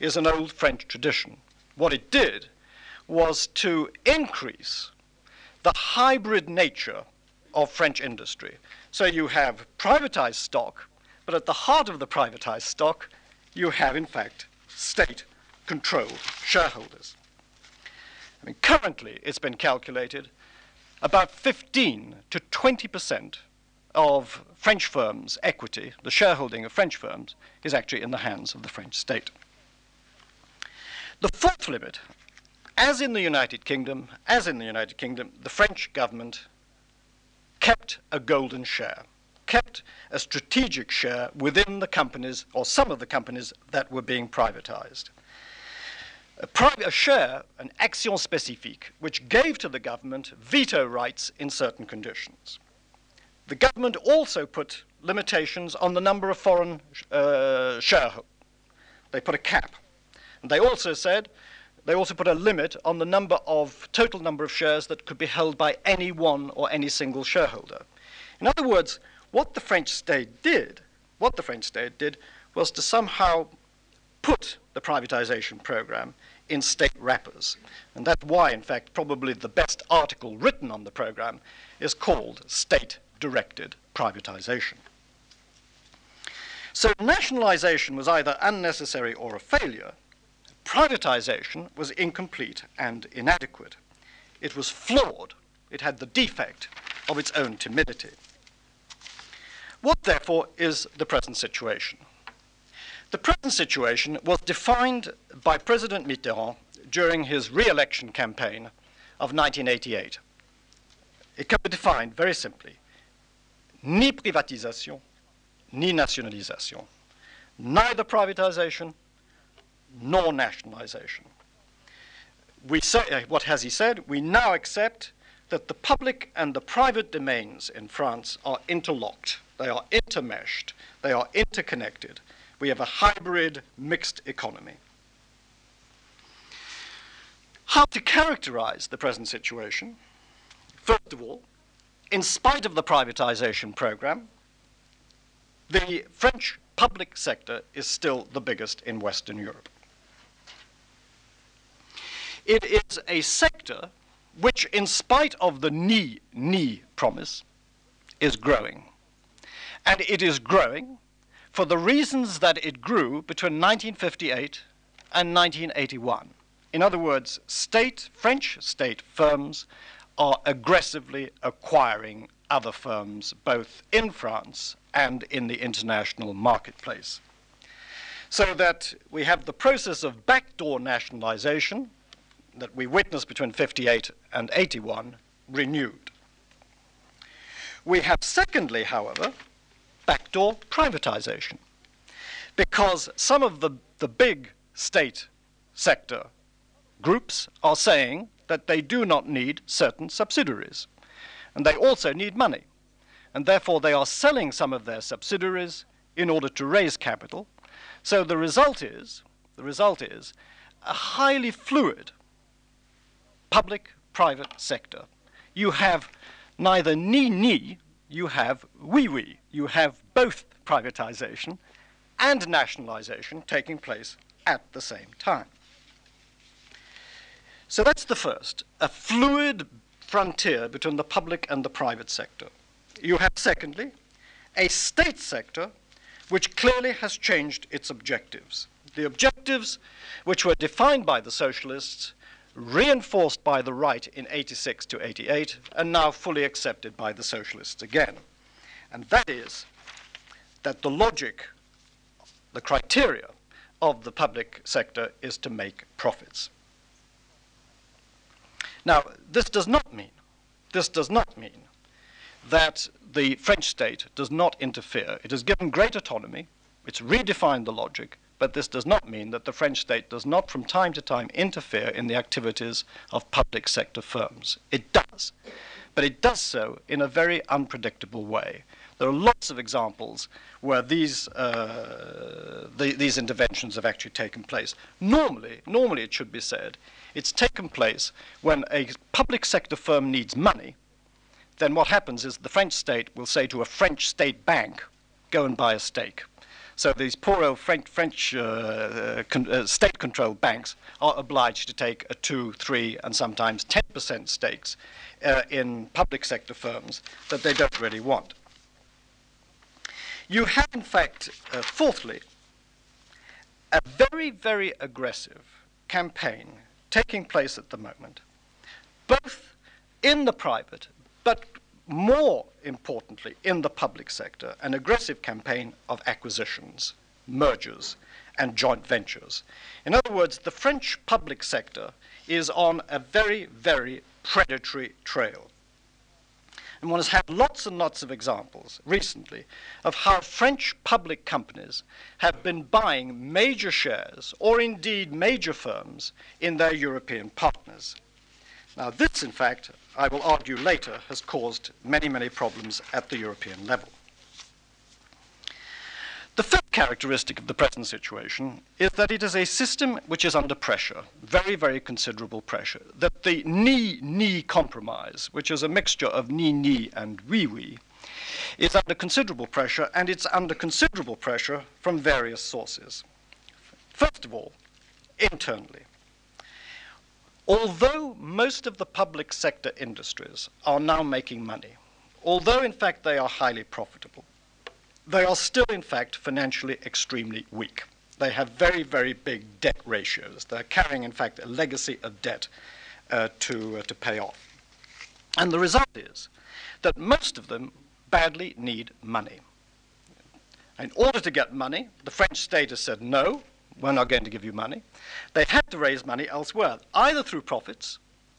is an old French tradition. What it did was to increase the hybrid nature of French industry. So you have privatized stock, but at the heart of the privatized stock, you have, in fact, state controlled shareholders. I mean, currently, it's been calculated about 15 to 20 percent of French firms' equity, the shareholding of French firms, is actually in the hands of the French state. The fourth limit, as in the United Kingdom, as in the United Kingdom, the French government kept a golden share, kept a strategic share within the companies or some of the companies that were being privatized. A, a share, an action spécifique, which gave to the government veto rights in certain conditions. The government also put limitations on the number of foreign uh, shareholders. They put a cap. And they also said, they also put a limit on the number of total number of shares that could be held by any one or any single shareholder. In other words, what the French state did, what the French state did was to somehow put the privatization program in state wrappers. And that's why, in fact, probably the best article written on the program is called State directed privatization. So nationalization was either unnecessary or a failure. Privatization was incomplete and inadequate. It was flawed. It had the defect of its own timidity. What, therefore, is the present situation? The present situation was defined by President Mitterrand during his re election campaign of 1988. It can be defined very simply ni privatisation, ni nationalisation. Neither privatization nor nationalization. We say, uh, what has he said? We now accept that the public and the private domains in France are interlocked, they are intermeshed, they are interconnected. We have a hybrid mixed economy. How to characterize the present situation? First of all, in spite of the privatization program, the French public sector is still the biggest in Western Europe. It is a sector which, in spite of the ni ni promise, is growing. And it is growing for the reasons that it grew between 1958 and 1981. In other words, state, French state firms are aggressively acquiring other firms, both in France and in the international marketplace. So that we have the process of backdoor nationalization that we witnessed between 58 and 81 renewed. We have, secondly, however, backdoor privatization, because some of the, the big state sector groups are saying that they do not need certain subsidiaries. And they also need money. And therefore, they are selling some of their subsidiaries in order to raise capital. So the result is, the result is a highly fluid public-private sector. You have neither ni-ni, you have oui-oui. You have both privatization and nationalization taking place at the same time. So that's the first, a fluid frontier between the public and the private sector. You have, secondly, a state sector which clearly has changed its objectives. The objectives which were defined by the socialists, reinforced by the right in 86 to 88, and now fully accepted by the socialists again. And that is that the logic, the criteria of the public sector is to make profits. Now, this does not mean, this does not mean that the French state does not interfere. It has given great autonomy, it's redefined the logic, but this does not mean that the French state does not from time to time interfere in the activities of public sector firms. It does. But it does so in a very unpredictable way. There are lots of examples where these, uh, the, these interventions have actually taken place. Normally, normally it should be said, it's taken place when a public sector firm needs money. Then what happens is the French state will say to a French state bank, go and buy a stake. So these poor old French, French uh, con- uh, state-controlled banks are obliged to take a two, three, and sometimes 10% stakes uh, in public sector firms that they don't really want. You have, in fact, uh, fourthly, a very, very aggressive campaign taking place at the moment, both in the private, but more importantly, in the public sector, an aggressive campaign of acquisitions, mergers, and joint ventures. In other words, the French public sector is on a very, very predatory trail. And one has had lots and lots of examples recently of how French public companies have been buying major shares, or indeed major firms, in their European partners. Now, this, in fact, I will argue later, has caused many, many problems at the European level. The third characteristic of the present situation is that it is a system which is under pressure, very, very considerable pressure. That the ni ni compromise, which is a mixture of ni ni and oui oui, is under considerable pressure, and it's under considerable pressure from various sources. First of all, internally. Although most of the public sector industries are now making money, although in fact they are highly profitable, they are still in fact financially extremely weak. They have very, very big debt ratios. They're carrying, in fact, a legacy of debt uh, to, uh, to pay off. And the result is that most of them badly need money. In order to get money, the French state has said no, we're not going to give you money. They've had to raise money elsewhere, either through profits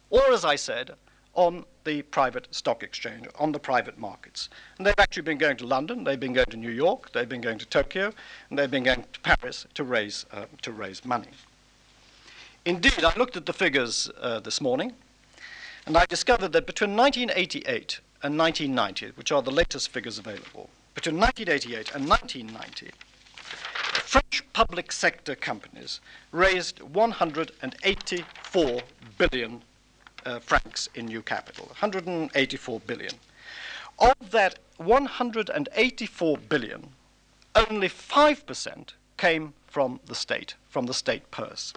or, as I said, on the private stock exchange, on the private markets. And they've actually been going to London, they've been going to New York, they've been going to Tokyo, and they've been going to Paris to raise, uh, to raise money. Indeed, I looked at the figures uh, this morning, and I discovered that between 1988 and 1990, which are the latest figures available, between 1988 and 1990, French public sector companies raised 184 billion uh, francs in new capital, 184 billion. Of that 184 billion, only 5% came from the state, from the state purse.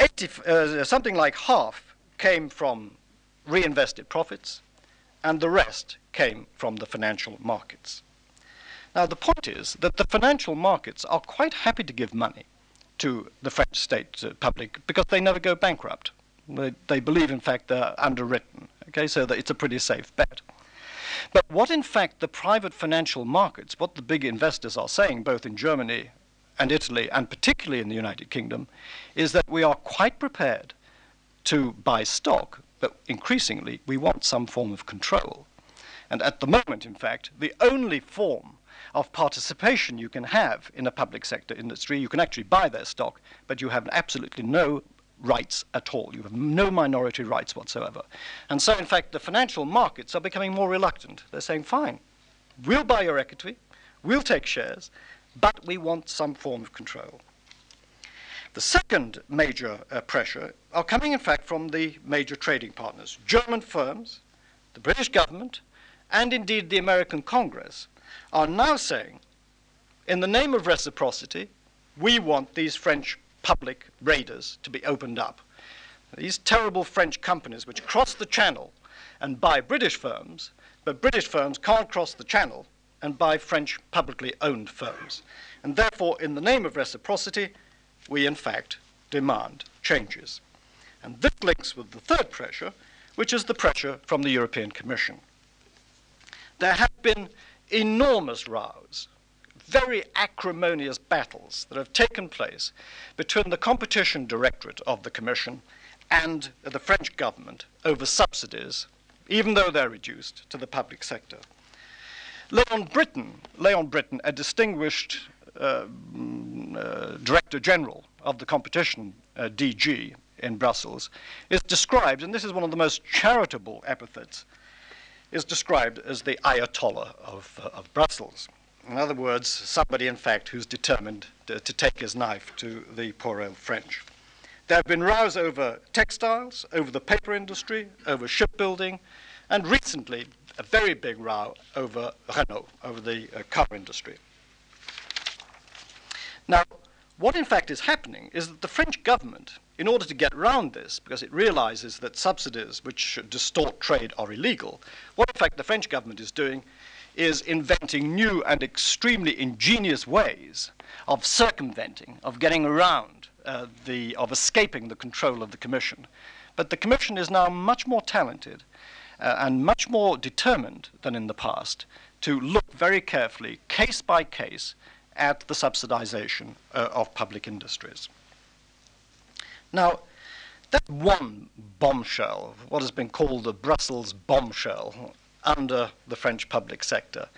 80, uh, something like half came from reinvested profits, and the rest came from the financial markets. Now, the point is that the financial markets are quite happy to give money to the French state uh, public because they never go bankrupt. They, they believe, in fact, they're underwritten. Okay, so that it's a pretty safe bet. But what, in fact, the private financial markets, what the big investors are saying, both in Germany and Italy, and particularly in the United Kingdom, is that we are quite prepared to buy stock, but increasingly we want some form of control. And at the moment, in fact, the only form of participation you can have in a public sector industry. You can actually buy their stock, but you have absolutely no rights at all. You have no minority rights whatsoever. And so, in fact, the financial markets are becoming more reluctant. They're saying, fine, we'll buy your equity, we'll take shares, but we want some form of control. The second major uh, pressure are coming, in fact, from the major trading partners German firms, the British government, and indeed the American Congress, are now saying, in the name of reciprocity, we want these French public raiders to be opened up. These terrible French companies which cross the channel and buy British firms, but British firms can't cross the channel and buy French publicly owned firms. And therefore, in the name of reciprocity, we in fact demand changes. And this links with the third pressure, which is the pressure from the European Commission. There have been enormous rows, very acrimonious battles that have taken place between the Competition Directorate of the Commission and the French government over subsidies, even though they're reduced to the public sector. Leon Brittan, Leon Brittan, a distinguished uh, mm, uh, Director General of the Competition uh, DG in Brussels, is described, and this is one of the most charitable epithets, is described as the Ayatollah of, uh, of Brussels. In other words, somebody, in fact, who's determined to, to take his knife to the poor old French. There have been rows over textiles, over the paper industry, over shipbuilding, and recently a very big row over Renault, over the uh, car industry. Now, what in fact is happening is that the French government, in order to get around this, because it realizes that subsidies which distort trade are illegal, what in fact the French government is doing is inventing new and extremely ingenious ways of circumventing, of getting around uh, the, of escaping the control of the Commission. But the Commission is now much more talented uh, and much more determined than in the past to look very carefully, case by case, at the subsidization uh, of public industries. Now, that one bombshell, what has been called the Brussels bombshell under the French public sector,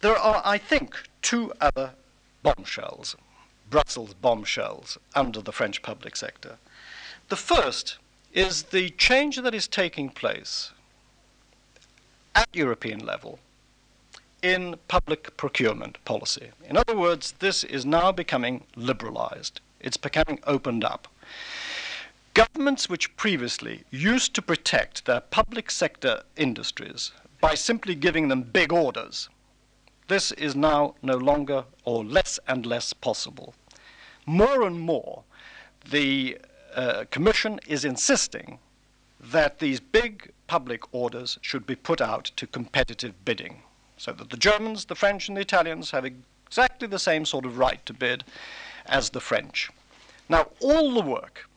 there are, I think, two other bombshells, Brussels bombshells, under the French public sector. The first is the change that is taking place at European level in public procurement policy. In other words, this is now becoming liberalized. It's becoming opened up. Governments which previously used to protect their public sector industries by simply giving them big orders, this is now no longer or less and less possible. More and more, the uh, Commission is insisting that these big public orders should be put out to competitive bidding so that the Germans, the French, and the Italians have exactly the same sort of right to bid as the French. Now, all the work,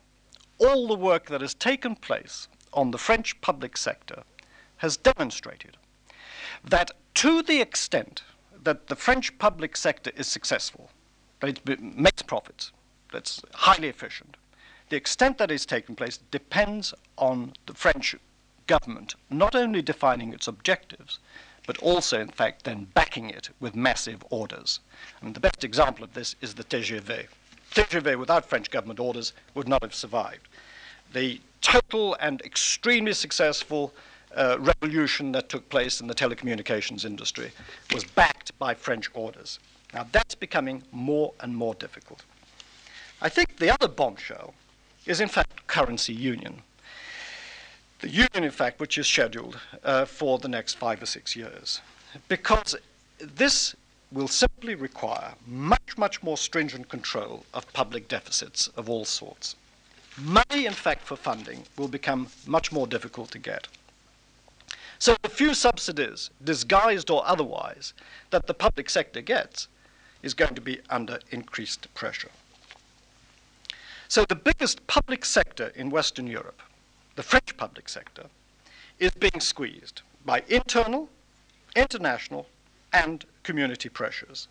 all the work that has taken place on the French public sector has demonstrated that to the extent that the French public sector is successful, that it makes profits, that's highly efficient, the extent that is taking place depends on the French government not only defining its objectives, but also, in fact, then backing it with massive orders. And the best example of this is the TGV. TGV, without French government orders, would not have survived. The total and extremely successful uh, revolution that took place in the telecommunications industry was backed by French orders. Now, that's becoming more and more difficult. I think the other bombshell is, in fact, currency union the union, in fact, which is scheduled uh, for the next five or six years. Because this will simply require much, much more stringent control of public deficits of all sorts. Money, in fact, for funding will become much more difficult to get. So the few subsidies, disguised or otherwise, that the public sector gets is going to be under increased pressure. So the biggest public sector in Western Europe the French public sector, is being squeezed by internal, international, and community pressures.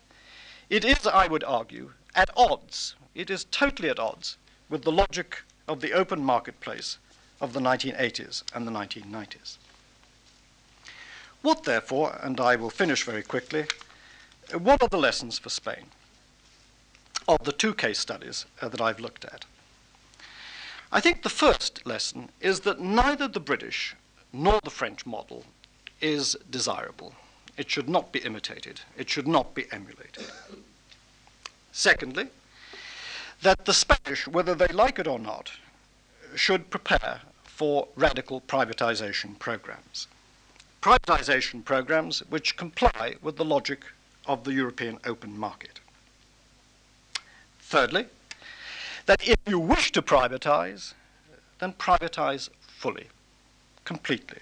It is, I would argue, at odds, it is totally at odds with the logic of the open marketplace of the 1980s and the 1990s. What, therefore, and I will finish very quickly, what are the lessons for Spain of the two case studies uh, that I've looked at? I think the first lesson is that neither the British nor the French model is desirable. It should not be imitated. It should not be emulated. Secondly, that the Spanish, whether they like it or not, should prepare for radical privatization programs. Privatization programs which comply with the logic of the European open market. Thirdly, that if you wish to privatize, then privatize fully, completely.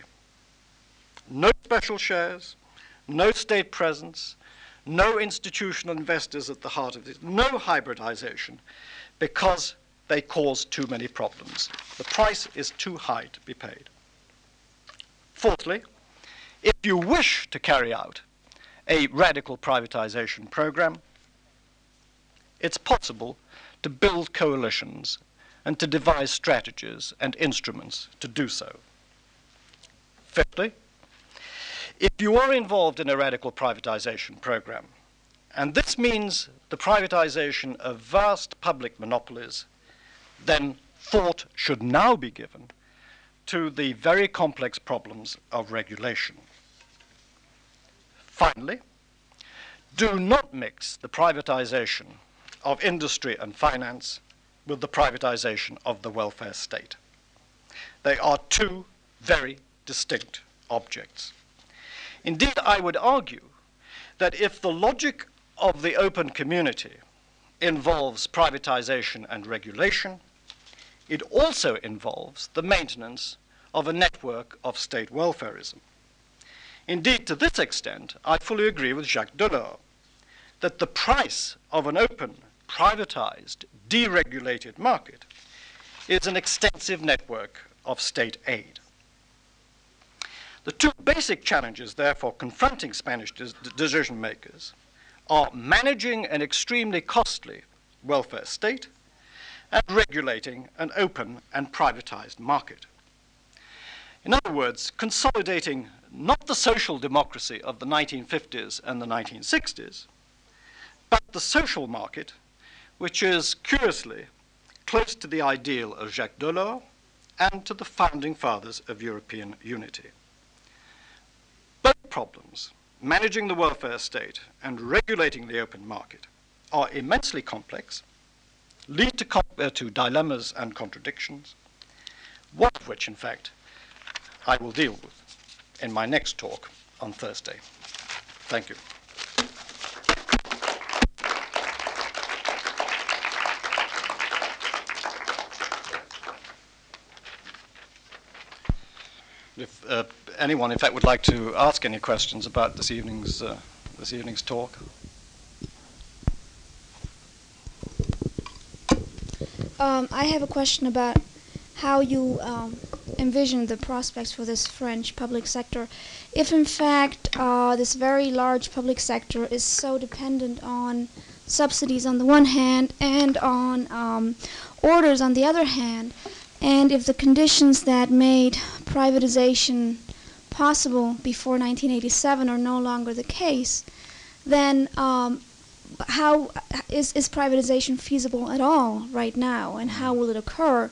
No special shares, no state presence, no institutional investors at the heart of this, no hybridization, because they cause too many problems. The price is too high to be paid. Fourthly, if you wish to carry out a radical privatization program, it's possible to build coalitions and to devise strategies and instruments to do so. Fifthly, if you are involved in a radical privatization program, and this means the privatization of vast public monopolies, then thought should now be given to the very complex problems of regulation. Finally, do not mix the privatization of industry and finance with the privatization of the welfare state. They are two very distinct objects. Indeed, I would argue that if the logic of the open community involves privatization and regulation, it also involves the maintenance of a network of state welfarism. Indeed, to this extent, I fully agree with Jacques Delors that the price of an open, privatized, deregulated market is an extensive network of state aid. The two basic challenges, therefore, confronting Spanish decision makers are managing an extremely costly welfare state and regulating an open and privatized market. In other words, consolidating not the social democracy of the 1950s and the 1960s, but the social market, which is curiously close to the ideal of Jacques Delors and to the founding fathers of European unity. Both problems, managing the welfare state and regulating the open market, are immensely complex, lead to, uh, to dilemmas and contradictions, one of which, in fact, I will deal with in my next talk on Thursday. Thank you. If uh, anyone, in fact, would like to ask any questions about this evening's, uh, this evening's talk. Um, I have a question about how you um, envision the prospects for this French public sector. If, in fact, uh, this very large public sector is so dependent on subsidies on the one hand and on um, orders on the other hand, and if the conditions that made privatization possible before 1987 are no longer the case, then um, how is, is privatization feasible at all right now, and how will it occur?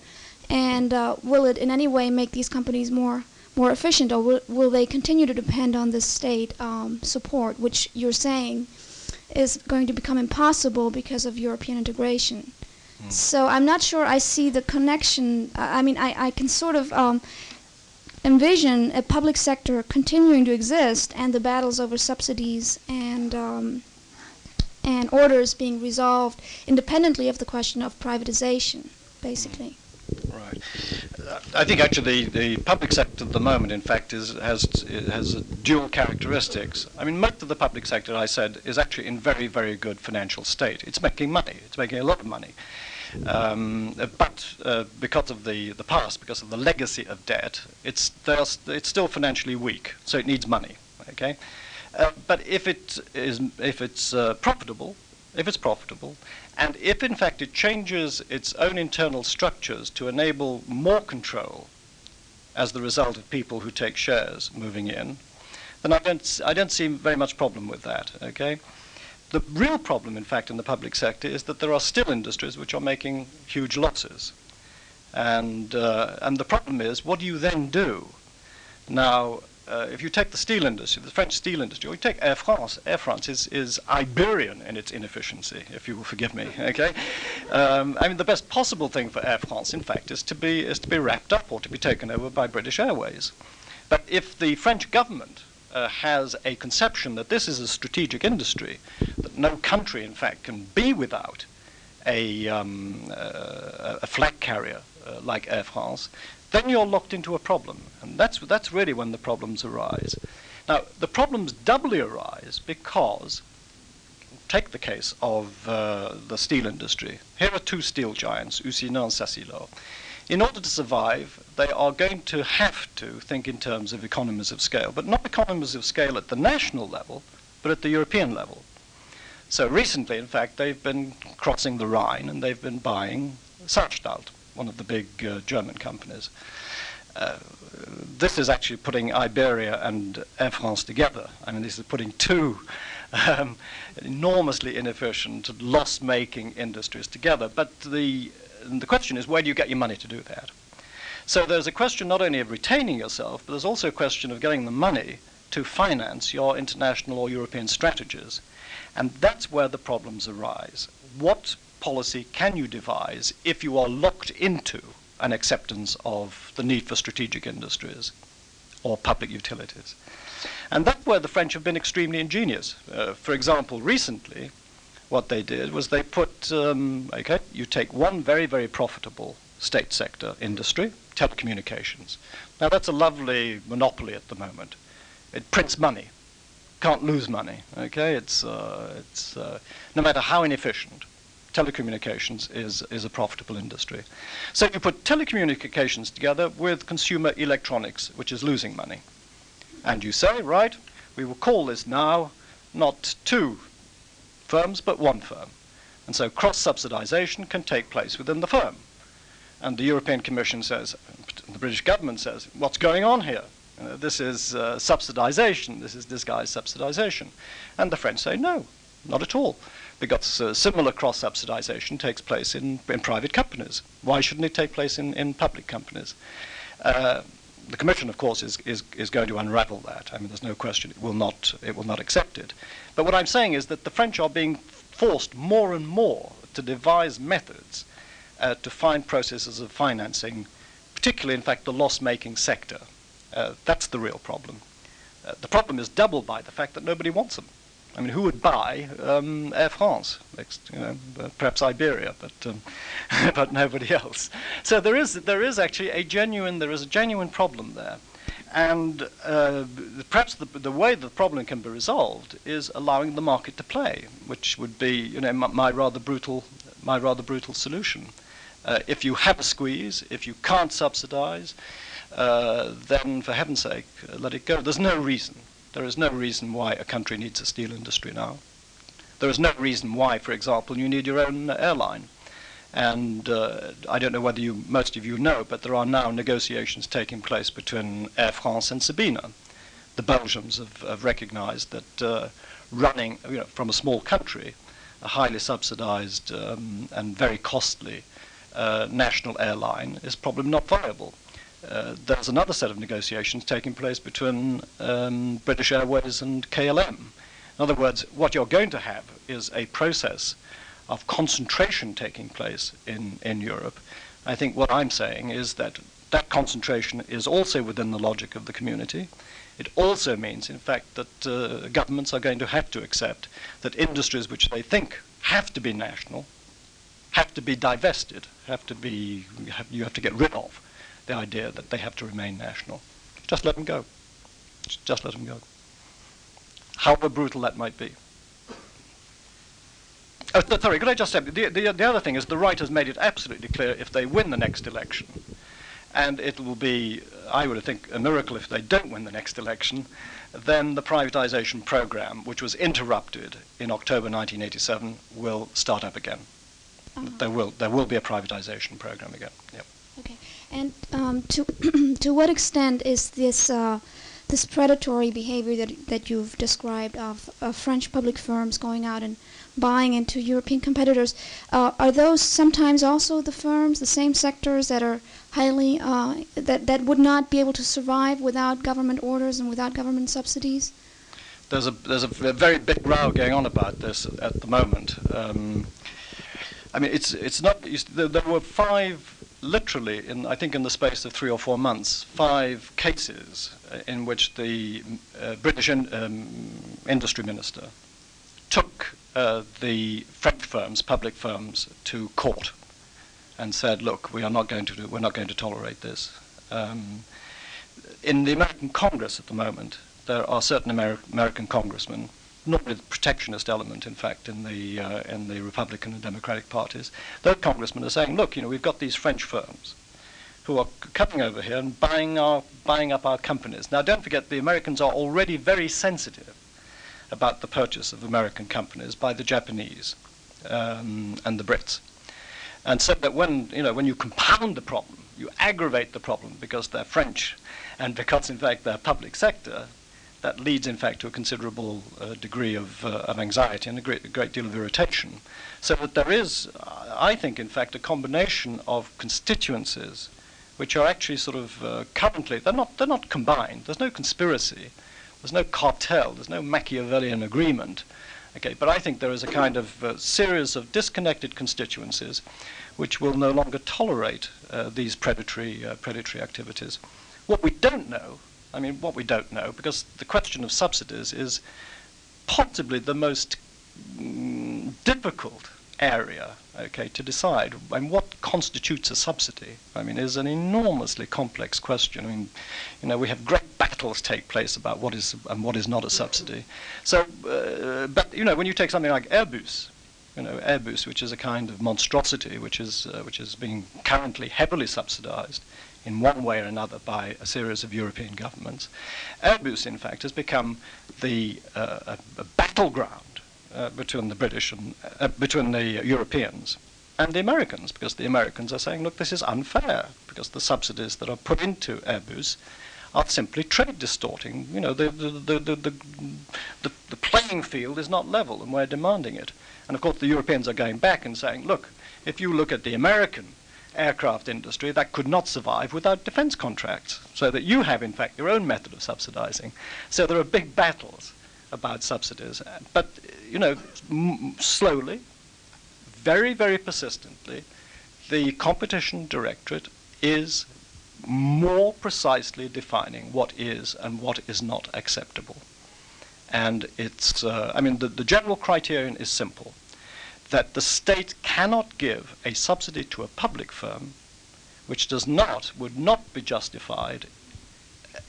And uh, will it in any way make these companies more more efficient, or will, will they continue to depend on the state um, support, which you're saying is going to become impossible because of European integration? Mm. So I'm not sure I see the connection. I mean, I, I can sort of um, envision a public sector continuing to exist and the battles over subsidies and um, and orders being resolved independently of the question of privatization, basically. Right. I think actually the, the public sector at the moment, in fact, is, has has dual characteristics. I mean, most of the public sector, I said, is actually in very, very good financial state. It's making money. It's making a lot of money. Um, but uh, because of the, the past, because of the legacy of debt, it's, it's still financially weak, so it needs money. Okay, uh, but if it is if it's uh, profitable, if it's profitable, and if in fact it changes its own internal structures to enable more control as the result of people who take shares moving in, then I don't I don't see very much problem with that. Okay. The real problem, in fact, in the public sector is that there are still industries which are making huge losses. And, uh, and the problem is, what do you then do? Now, uh, if you take the steel industry, the French steel industry, or you take Air France, Air France is, is Iberian in its inefficiency, if you will forgive me. Okay, um, I mean the best possible thing for Air France, in fact, is to be is to be wrapped up or to be taken over by British Airways. But if the French government uh, has a conception that this is a strategic industry, that no country, in fact, can be without a, um, uh, a flag carrier uh, like Air France, then you're locked into a problem. And that's, that's really when the problems arise. Now, the problems doubly arise because, take the case of uh, the steel industry. Here are two steel giants, Usinor and Sacilor in order to survive, they are going to have to think in terms of economies of scale, but not economies of scale at the national level, but at the European level. So recently, in fact, they've been crossing the Rhine and they've been buying Saarstahl, one of the big uh, German companies. Uh, this is actually putting Iberia and Air France together. I mean, this is putting two um, enormously inefficient, loss-making industries together. But the the question is, where do you get your money to do that? So there's a question not only of retaining yourself, but there's also a question of getting the money to to finance your international or European strategies. And that's where the problems arise. What policy can you devise if you are locked into an acceptance of the need for strategic industries or public utilities? And that's where the French have been extremely ingenious. Uh, for example, recently, what they did was they put, um, okay, you take one very, very profitable state sector industry, telecommunications. Now, that's a lovely monopoly at the moment. It prints money, can't lose money, okay? It's, uh, it's uh, no matter how inefficient, telecommunications is, is a profitable industry. So you put telecommunications together with consumer electronics, which is losing money. And you say, right, we will call this now not two firms, but one firm. And so cross subsidization can take place within the firm. And the European Commission says, the British government says, what's going on here? Uh, this is uh, subsidization, this is disguised subsidization. And the French say, no, not at all. Because uh, similar cross subsidization takes place in, in private companies. Why shouldn't it take place in, in public companies? Uh, the Commission, of course, is, is, is going to unravel that. I mean, there's no question it will not, it will not accept it. But what I'm saying is that the French are being forced more and more to devise methods uh, to find processes of financing, particularly, in fact, the loss-making sector. Uh, that's the real problem. Uh, the problem is doubled by the fact that nobody wants them. I mean, who would buy um, Air France? Next, you know, uh, perhaps Iberia, but um, but nobody else. So there is there is actually a genuine there is a genuine problem there, and uh, perhaps the, the way the problem can be resolved is allowing the market to play, which would be you know my, my rather brutal my rather brutal solution. Uh, if you have a squeeze, if you can't subsidize, uh, then for heaven's sake, uh, let it go. There's no reason there is no reason why a country needs a steel industry now. There is no reason why, for example, you need your own airline. And uh, I don't know whether you, most of you know, but there are now negotiations taking place between Air France and Sabena. The Belgians have, have recognized that uh, running you know, from a small country, a highly subsidized um, and very costly uh, national airline is probably not viable uh, there's another set of negotiations taking place between um, British Airways and KLM. In other words, what you're going to have is a process of concentration taking place in, in Europe. I think what I'm saying is that that concentration is also within the logic of the community. It also means, in fact, that uh, governments are going to have to accept that industries which they think have to be national have to be divested, have to be, have, you have to get rid of the idea that they have to remain national. Just let them go. Just let them go. However brutal that might be. Oh, sorry, could I just say, the, the, the other thing is the right has made it absolutely clear if they win the next election, and it will be, I would think, a miracle if they don't win the next election, then the privatization program, which was interrupted in October 1987, will start up again. Uh-huh. There, will, there will be a privatization program again. Yep. Okay. And um, to to what extent is this uh, this predatory behavior that that you've described of, of, French public firms going out and buying into European competitors? Uh, are those sometimes also the firms, the same sectors that are highly uh, that that would not be able to survive without government orders and without government subsidies? There's a there's a very big row going on about this at the moment. Um, I mean, it's it's not. There, there were five literally, in, I think in the space of three or four months, five cases uh, in which the uh, British in, um, industry minister took uh, the French firms, public firms, to court and said, "Look, we are not going to do, we're not going to tolerate this." Um, in the American Congress at the moment, there are certain Ameri- American congressmen normally the protectionist element, in fact, in the uh, in the Republican and Democratic parties. Those congressmen are saying, look, you know, we've got these French firms who are coming over here and buying our buying up our companies. Now, don't forget, the Americans are already very sensitive about the purchase of American companies by the Japanese um, and the Brits, and said that when you know when you compound the problem, you aggravate the problem because they're French, and because in fact they're public sector, that leads, in fact, to a considerable uh, degree of, uh, of anxiety and a great, a great deal of irritation. So that there is, I think, in fact, a combination of constituencies which are actually sort of uh, currently, they're not, they're not combined, there's no conspiracy, There's no cartel. There's no Machiavellian agreement. Okay, but I think there is a kind of uh, series of disconnected constituencies which will no longer tolerate uh, these predatory, uh, predatory activities. What we don't know, I mean, what we don't know, because the question of subsidies is possibly the most mm, difficult area, okay, to decide. And what constitutes a subsidy? I mean, is an enormously complex question. I mean, you know, we have great battles take place about what is and what is not a subsidy. So, uh, but you know, when you take something like Airbus, you know, Airbus, which is a kind of monstrosity, which is uh, which is being currently heavily subsidized in one way or another by a series of European governments. Airbus, in fact, has become the uh, a, a battleground uh, between the British and uh, between the Europeans and the Americans, because the Americans are saying, look, this is unfair, because the subsidies that are put into Airbus are simply trade distorting. You know, the, the, the, the, the, the playing field is not level, and we're demanding it. And of course, the Europeans are going back and saying, look, if you look at the American aircraft industry, that could not survive without defense contracts. So that you have, in fact, your own method of subsidizing. So there are big battles about subsidies. But, you know, slowly, very, very persistently, the competition directorate is more precisely defining what is and what is not acceptable. And it's, uh, I mean, the, the general criterion is simple that the state cannot give a subsidy to a public firm which does not, would not be justified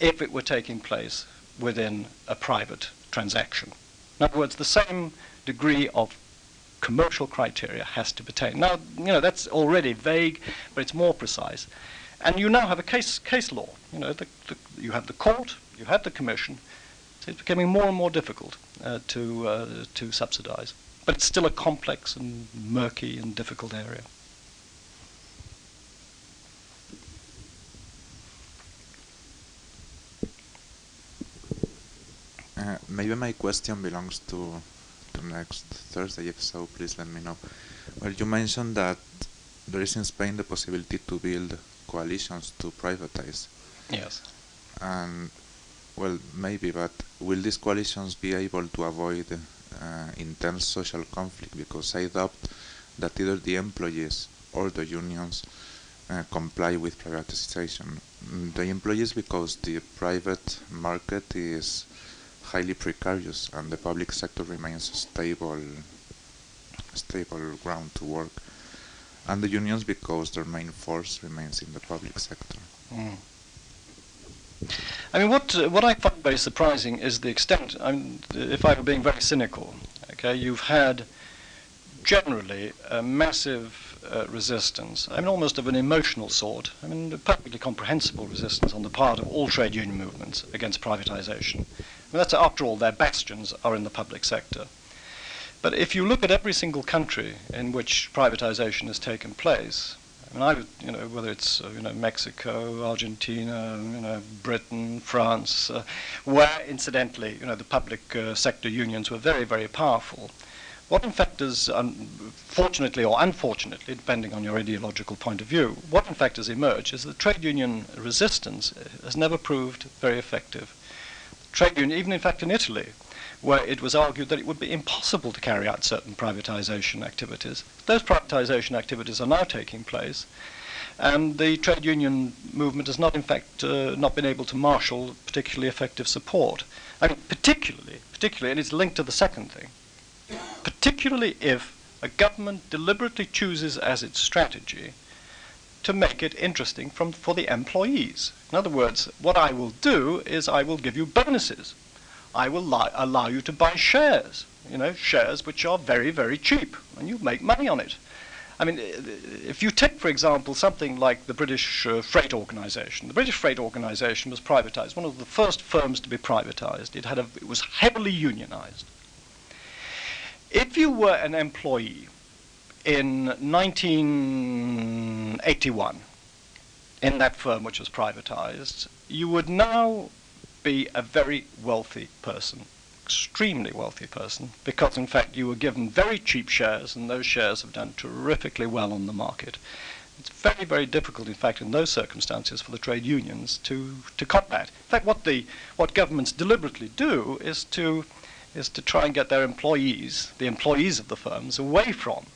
if it were taking place within a private transaction. In other words, the same degree of commercial criteria has to taken. Now, you know, that's already vague, but it's more precise. And you now have a case, case law. You know, the, the, you have the court, you have the commission. So it's becoming more and more difficult uh, to, uh, to subsidize. But it's still a complex and murky and difficult area. Uh, maybe my question belongs to to next Thursday. If so, please let me know. Well, you mentioned that there is in Spain the possibility to build coalitions to privatize. Yes. And well, maybe, but will these coalitions be able to avoid intense social conflict? Because I doubt that either the employees or the unions uh, comply with privatization. The employees, because the private market is highly precarious and the public sector remains stable stable ground to work and the unions because their main force remains in the public sector. Mm. I mean, what what I find very surprising is the extent. I mean, if I were being very cynical, okay, you've had generally a massive uh, resistance. I mean, almost of an emotional sort. I mean, a perfectly comprehensible resistance on the part of all trade union movements against privatization. I mean, that's after all, their bastions are in the public sector. But if you look at every single country in which privatization has taken place, I mean, I, you know, whether it's uh, you know Mexico, Argentina, you know Britain, France, uh, where incidentally, you know, the public uh, sector unions were very, very powerful. What in fact um, fortunately or unfortunately, depending on your ideological point of view, what in fact has emerged is that trade union resistance has never proved very effective trade union, even in fact in Italy, where it was argued that it would be impossible to carry out certain privatization activities. Those privatization activities are now taking place, and the trade union movement has not, in fact, uh, not been able to marshal particularly effective support. I mean, particularly, particularly, and it's linked to the second thing, particularly if a government deliberately chooses as its strategy to make it interesting from, for the employees. In other words, what I will do is I will give you bonuses. I will li- allow you to buy shares, you know, shares which are very, very cheap, and you make money on it. I mean, if you take, for example, something like the British uh, Freight Organization, the British Freight Organization was privatized, one of the first firms to be privatized. It, had a, it was heavily unionized. If you were an employee in 1981 in that firm which was privatized, you would now be a very wealthy person, extremely wealthy person, because in fact you were given very cheap shares and those shares have done terrifically well on the market. It's very, very difficult, in fact, in those circumstances for the trade unions to, to combat. In fact, what, the, what governments deliberately do is to, is to try and get their employees, the employees of the firms, away from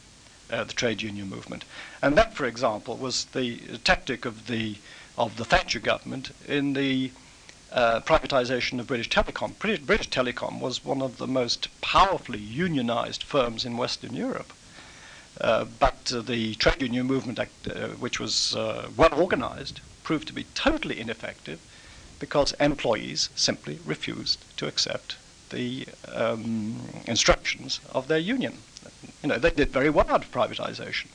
uh, the trade union movement. And that, for example, was the tactic of the, of the Thatcher government in the uh, privatization of British Telecom. British, British Telecom was one of the most powerfully unionized firms in Western Europe. Uh, but uh, the trade union movement, act, uh, which was uh, well organized, proved to be totally ineffective because employees simply refused to accept the um, instructions of their union. You know, they did very well out of privatization.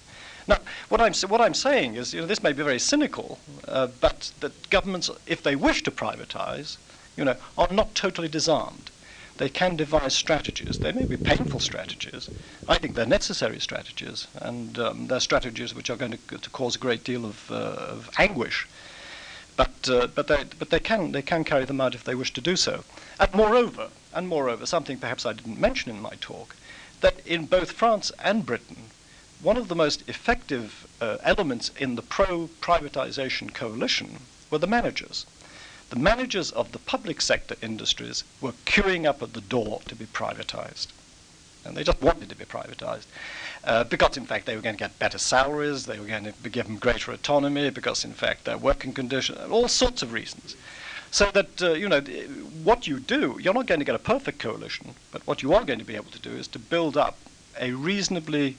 Now, what I'm, what I'm saying is, you know, this may be very cynical, uh, but that governments, if they wish to privatize, you know, are not totally disarmed. They can devise strategies. They may be painful strategies. I think they're necessary strategies, and um, they're strategies which are going to, to cause a great deal of, uh, of anguish. But, uh, but, they, but they, can, they can carry them out if they wish to do so. And moreover, and moreover, something perhaps I didn't mention in my talk, that in both France and Britain, one of the most effective uh, elements in the pro privatization coalition were the managers. The managers of the public sector industries were queuing up at the door to be privatized. And they just wanted to be privatized. Uh, because, in fact, they were going to get better salaries, they were going to be given greater autonomy, because, in fact, their working conditions, all sorts of reasons. So that, uh, you know, what you do, you're not going to get a perfect coalition, but what you are going to be able to do is to build up a reasonably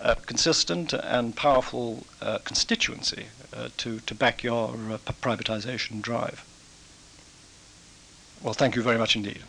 uh, consistent and powerful uh, constituency uh, to, to back your uh, privatization drive. Well, thank you very much indeed.